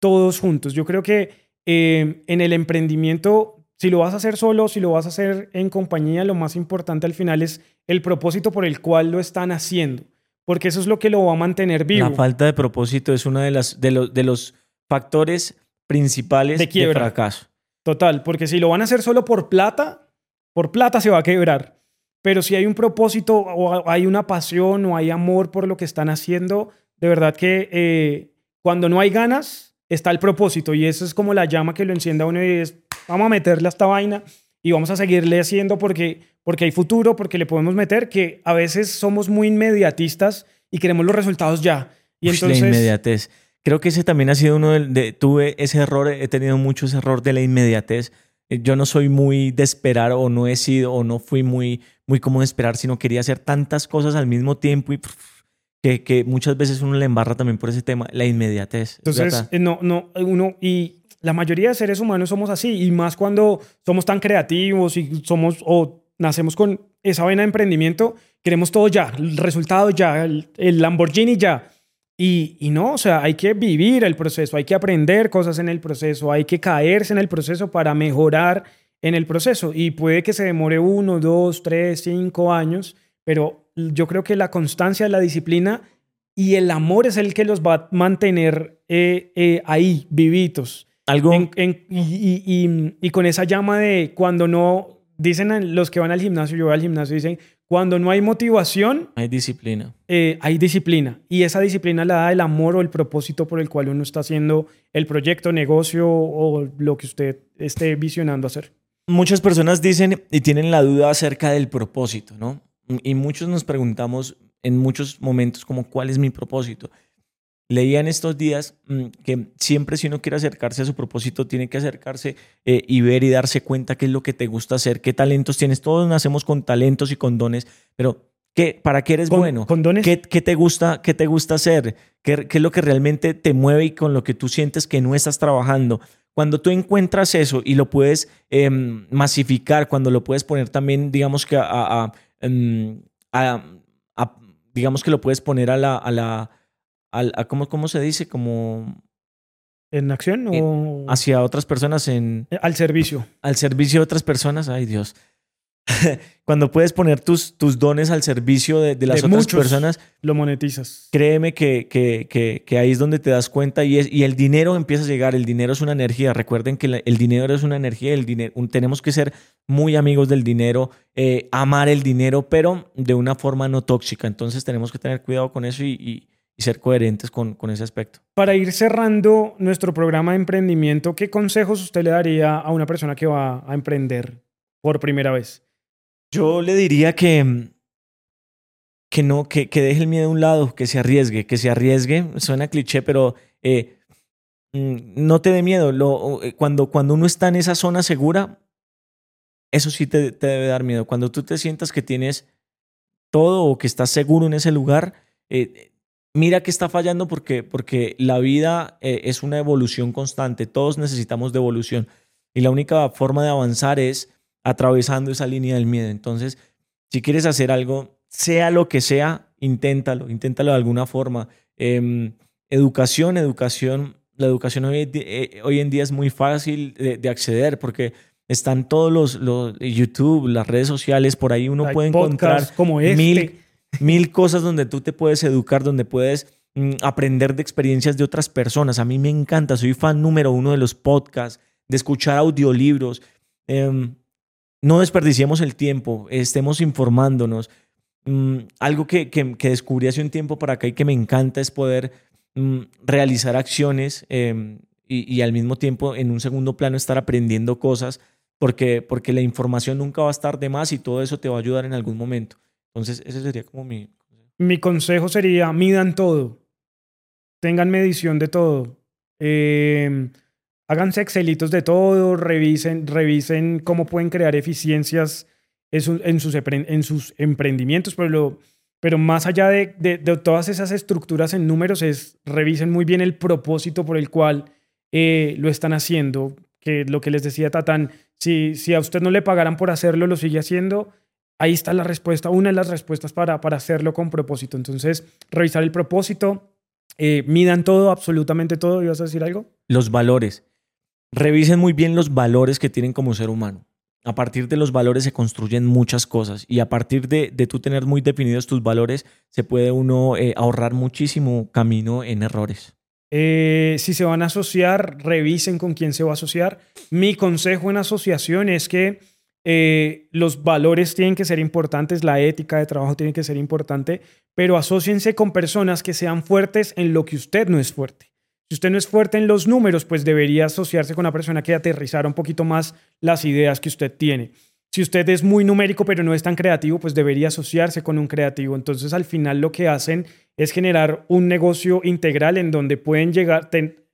todos juntos. Yo creo que eh, en el emprendimiento, si lo vas a hacer solo, si lo vas a hacer en compañía, lo más importante al final es el propósito por el cual lo están haciendo, porque eso es lo que lo va a mantener vivo.
La falta de propósito es uno de, las, de, los, de los factores principales
De
de, fracaso.
Total, porque si lo van a hacer solo por plata, por plata se va a quebrar. Pero si hay un propósito o hay una pasión o hay amor por lo que están haciendo, de verdad que eh, cuando no hay ganas, está el propósito y eso es como la llama que lo enciende a uno y es, vamos a meterle a esta vaina y vamos a seguirle haciendo porque, porque hay futuro, porque le podemos meter, que a veces somos muy inmediatistas y queremos los resultados ya. Y entonces,
la inmediatez. Creo que ese también ha sido uno de, de- Tuve ese error, he tenido mucho ese error de la inmediatez. Eh, Yo no soy muy de esperar o no he sido o no fui muy, muy como de esperar, sino quería hacer tantas cosas al mismo tiempo y pff, que, que muchas veces uno le embarra también por ese tema, la inmediatez. es
Entonces, eh, no, no, uno, y la mayoría de seres humanos somos así, y más cuando somos tan creativos y somos, o nacemos con esa vena de emprendimiento, queremos todo ya, el resultado ya, el, el Lamborghini ya. Y, y no, o sea, hay que vivir el proceso, hay que aprender cosas en el proceso, hay que caerse en el proceso para mejorar en el proceso. Y puede que se demore uno, dos, tres, cinco años, pero yo creo que la constancia, la disciplina y el amor es el que los va a mantener eh, eh, ahí, vivitos.
Algo,
En- en- y, y- y- y con esa llama de cuando no, dicen los que van al gimnasio, yo voy al gimnasio, dicen, cuando no hay motivación,
hay disciplina.
eh, hay disciplina. Y esa disciplina la da el amor o el propósito por el cual uno está haciendo el proyecto, negocio o lo que usted esté visionando hacer.
Muchas personas dicen y tienen la duda acerca del propósito, ¿no? Y muchos nos preguntamos en muchos momentos como cuál es mi propósito. Leía en estos días mm, que siempre si uno quiere acercarse a su propósito tiene que acercarse eh, y ver y darse cuenta qué es lo que te gusta hacer, qué talentos tienes. Todos nacemos con talentos y con dones, pero ¿qué, ¿para qué eres
Con-
bueno?
con dones-
¿Qué, qué te gusta, ¿Qué te gusta hacer? ¿Qué, ¿Qué es lo que realmente te mueve y con lo que tú sientes que no estás trabajando? Cuando tú encuentras eso y lo puedes em, masificar, cuando lo puedes poner también, digamos que a, a- em, a- a- digamos que lo puedes poner a la, a la, al- a- ¿cómo, ¿cómo se dice? Como
¿En acción o
hacia otras personas, en,
al servicio?
al servicio de otras personas. Ay Dios. cuando puedes poner tus, tus dones al servicio de, de las
De
otras personas,
Lo monetizas.
créeme que, que, que, que ahí es donde te das cuenta y, es, y el dinero empieza a llegar. El dinero es una energía. Recuerden que la- el dinero es una energía. El dinero, un- tenemos que ser muy amigos del dinero, eh, amar el dinero, pero de una forma no tóxica. Entonces tenemos que tener cuidado con eso y, y- y ser coherentes con, con ese aspecto.
Para ir cerrando nuestro programa de emprendimiento, ¿qué consejos usted le daría a una persona que va a emprender por primera vez?
Yo le diría que, que no, que, que deje el miedo a un lado, que se arriesgue, que se arriesgue. Suena cliché, pero eh, mm, no te dé miedo. Eh, cuando, cuando uno está en esa zona segura, eso sí te, te debe dar miedo. Cuando tú te sientas que tienes todo o que estás seguro en ese lugar, eh, mira que está fallando porque, porque la vida es una evolución constante. Todos necesitamos de evolución. Y la única forma de avanzar es atravesando esa línea del miedo. Entonces, si quieres hacer algo, sea lo que sea, inténtalo, inténtalo de alguna forma. Em, educación, educación, la educación hoy, en di- eh, hoy en día es muy fácil de, de acceder porque están todos los, los YouTube, las redes sociales, por ahí uno
Hay
puede encontrar
como este.
mil, mil cosas donde tú te puedes educar, donde puedes mm, aprender de experiencias de otras personas. A mí me encanta, soy fan número uno de los podcasts, de escuchar audiolibros. Em, no desperdiciemos el tiempo, estemos informándonos. Mm, algo que, que- descubrí hace un tiempo para acá y que me encanta es poder mm, realizar acciones em, y, y al mismo tiempo en un segundo plano estar aprendiendo cosas porque, porque la información nunca va a estar de más y todo eso te va a ayudar en algún momento. Entonces, ese sería como mi...
Mi consejo sería, midan todo. Tengan medición de todo. Eh, háganse excelitos de todo, revisen, revisen cómo pueden crear eficiencias en, su- en sus, en sus emprendimientos, pero, lo- pero más allá de, de- de todas esas estructuras en números, es revisen muy bien el propósito por el cual eh, lo están haciendo, que lo que les decía Tatán, si, si a usted no le pagaran por hacerlo, lo sigue haciendo, ahí está la respuesta, una de las respuestas para, para hacerlo con propósito. Entonces, revisar el propósito, eh, midan todo, absolutamente todo. ¿Ibas a decir algo?
Los valores. Revisen muy bien los valores que tienen como ser humano. A partir de los valores se construyen muchas cosas y a partir de, de tú tener muy definidos tus valores se puede uno eh, ahorrar muchísimo camino en errores.
Eh, si se van a asociar, revisen con quién se va a asociar. Mi consejo en asociación es que eh, los valores tienen que ser importantes, la ética de trabajo tiene que ser importante, pero asóciense con personas que sean fuertes en lo que usted no es fuerte. Si usted no es fuerte en los números, pues debería asociarse con una persona que aterrizara un poquito más las ideas que usted tiene. Si usted es muy numérico pero no es tan creativo, pues debería asociarse con un creativo. Entonces al final lo que hacen es generar un negocio integral en donde pueden llegar,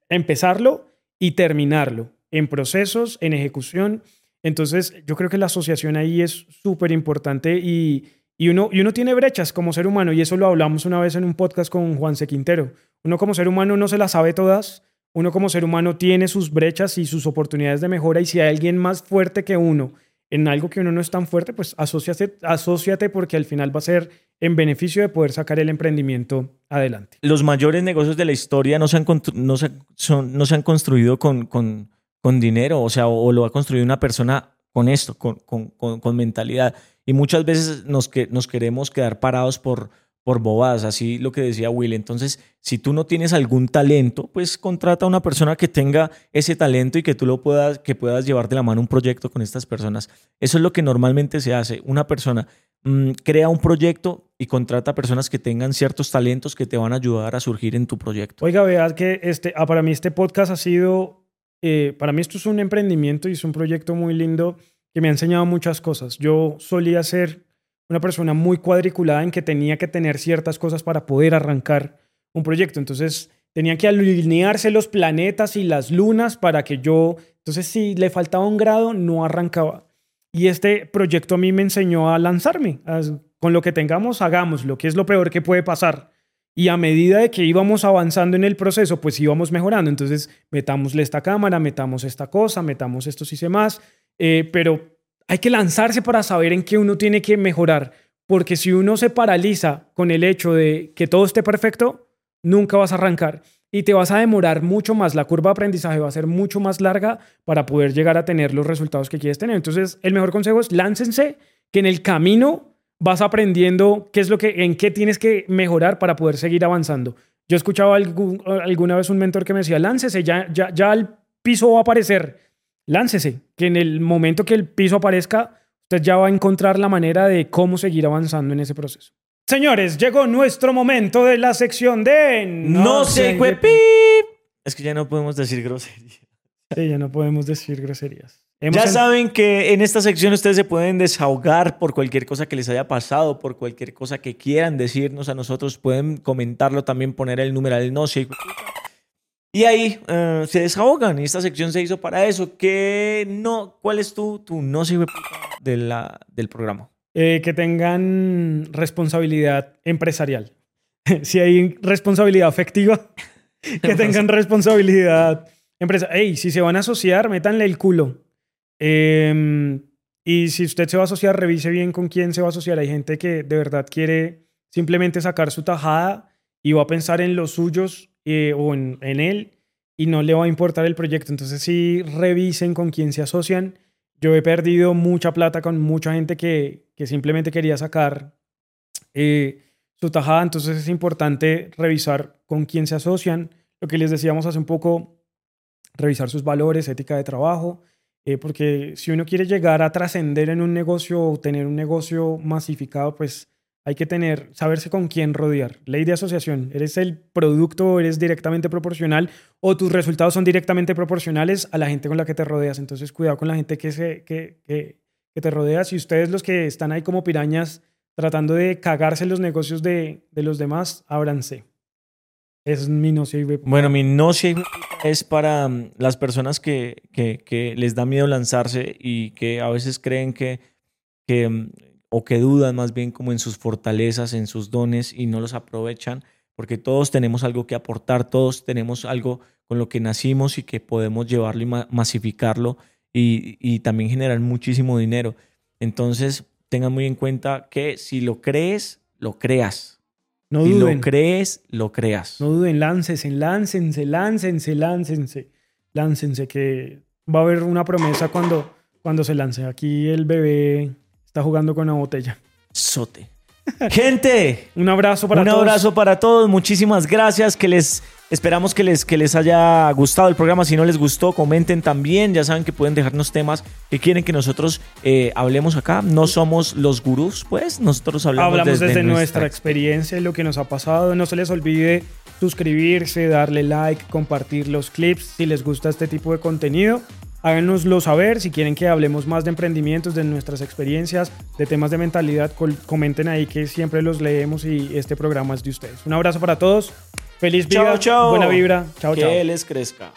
empezarlo y terminarlo en procesos, en ejecución. Entonces yo creo que la asociación ahí es súper importante y, y uno, y uno tiene brechas como ser humano y eso lo hablamos una vez en un podcast con Juan C. Quintero. Uno como ser humano no se las sabe todas, uno como ser humano tiene sus brechas y sus oportunidades de mejora y si hay alguien más fuerte que uno en algo que uno no es tan fuerte, pues asóciate, asóciate porque al final va a ser en beneficio de poder sacar el emprendimiento adelante.
Los mayores negocios de la historia no se han, no se, son- no se han construido con, con, con dinero, o sea, o, lo ha construido una persona con esto, con- con mentalidad. Y muchas veces nos, que, nos queremos quedar parados por, por bobadas, así lo que decía Will. Entonces, si tú no tienes algún talento, pues contrata a una persona que tenga ese talento y que tú lo puedas, que puedas llevar de la mano un proyecto con estas personas. Eso es lo que normalmente se hace. Una persona mm, crea un proyecto y contrata a personas que tengan ciertos talentos que te van a ayudar a surgir en tu proyecto.
Oiga, vean que este, ah, para mí este podcast ha sido, eh, para mí esto es un emprendimiento y es un proyecto muy lindo que me ha enseñado muchas cosas. Yo solía ser una persona muy cuadriculada en que tenía que tener ciertas cosas para poder arrancar un proyecto. Entonces tenía que alinearse los planetas y las lunas para que yo, entonces si le faltaba un grado, no arrancaba. Y este proyecto a mí me enseñó a lanzarme. con lo que tengamos, hagamos lo que es lo peor que puede pasar. Y a medida de que íbamos avanzando en el proceso, pues íbamos mejorando. Entonces, metámosle esta cámara, metamos esta cosa, metamos esto si sé más. Eh, pero hay que lanzarse para saber en qué uno tiene que mejorar. Porque si uno se paraliza con el hecho de que todo esté perfecto, nunca vas a arrancar. Y te vas a demorar mucho más. La curva de aprendizaje va a ser mucho más larga para poder llegar a tener los resultados que quieres tener. Entonces, el mejor consejo es láncense, que en el camino vas aprendiendo qué es lo que, en qué tienes que mejorar para poder seguir avanzando. Yo escuchaba algún, alguna vez un mentor que me decía, láncese, ya, ya, ya el piso va a aparecer, láncese, que en el momento que el piso aparezca, usted ya va a encontrar la manera de cómo seguir avanzando en ese proceso. Señores, llegó nuestro momento de la sección de...
No, sé, güey. Es que ya no podemos decir groserías.
Sí, ya no podemos decir groserías.
ya saben que en esta sección ustedes se pueden desahogar por cualquier cosa que les haya pasado, por cualquier cosa que quieran decirnos a nosotros. Pueden comentarlo también, poner el numeral no sé. Y ahí eh, se desahogan. Y esta sección se hizo para eso. ¿Qué no, ¿Cuál es tu, tu no sé de la, del programa?
Eh, que tengan responsabilidad empresarial. si hay responsabilidad afectiva, que tengan responsabilidad empresa. Hey, si se van a asociar, métanle el culo. Em, y si usted se va a asociar, revise bien con quién se va a asociar. Hay gente que de verdad quiere simplemente sacar su tajada y va a pensar en los suyos eh, o en, él y no le va a importar el proyecto. Entonces sí revisen con quién se asocian. Yo he perdido mucha plata con mucha gente que, que simplemente quería sacar eh, su tajada. Entonces es importante revisar con quién se asocian. Lo que les decíamos hace un poco, revisar sus valores, ética de trabajo, eh, porque si uno quiere llegar a trascender en un negocio o tener un negocio masificado, pues hay que tener, saberse con quién rodear. Ley de asociación, eres el producto, eres directamente proporcional o tus resultados son directamente proporcionales a la gente con la que te rodeas. Entonces, cuidado con la gente que, se, que, que, que te rodea. Si ustedes los que están ahí como pirañas tratando de cagarse los negocios de, de los demás, ábranse. Es mi no
Bueno, mi no es para mm, las personas que, que, que, les da miedo lanzarse y que a veces creen que, que, mm, o que dudan más bien como en sus fortalezas, en sus dones y no los aprovechan, porque todos tenemos algo que aportar, todos tenemos algo con lo que nacimos y que podemos llevarlo y masificarlo y, y también generar muchísimo dinero. Entonces, tengan muy en cuenta que si lo crees, lo creas
no si
lo crees, lo creas.
No duden, láncense, láncense, láncense, láncense, láncense, que va a haber una promesa cuando, cuando se lance. Aquí el bebé está jugando con la botella.
Sote. Gente,
un abrazo para
todos. Un abrazo para todos. Muchísimas gracias. Que les esperamos que les, que les haya gustado el programa. Si no les gustó, comenten también. Ya saben que pueden dejarnos temas que quieren que nosotros eh, hablemos acá. No somos los gurús, pues. Nosotros hablamos,
hablamos desde, nuestra, experiencia y lo que nos ha pasado. No se les olvide suscribirse, darle like, compartir los clips si les gusta este tipo de contenido. Háganoslo saber si quieren que hablemos más de emprendimientos, de nuestras experiencias, de temas de mentalidad. Comenten ahí que siempre los leemos y este programa es de ustedes. Un abrazo para todos. Feliz vida. Buena vibra. Chao, chao.
Que les crezca.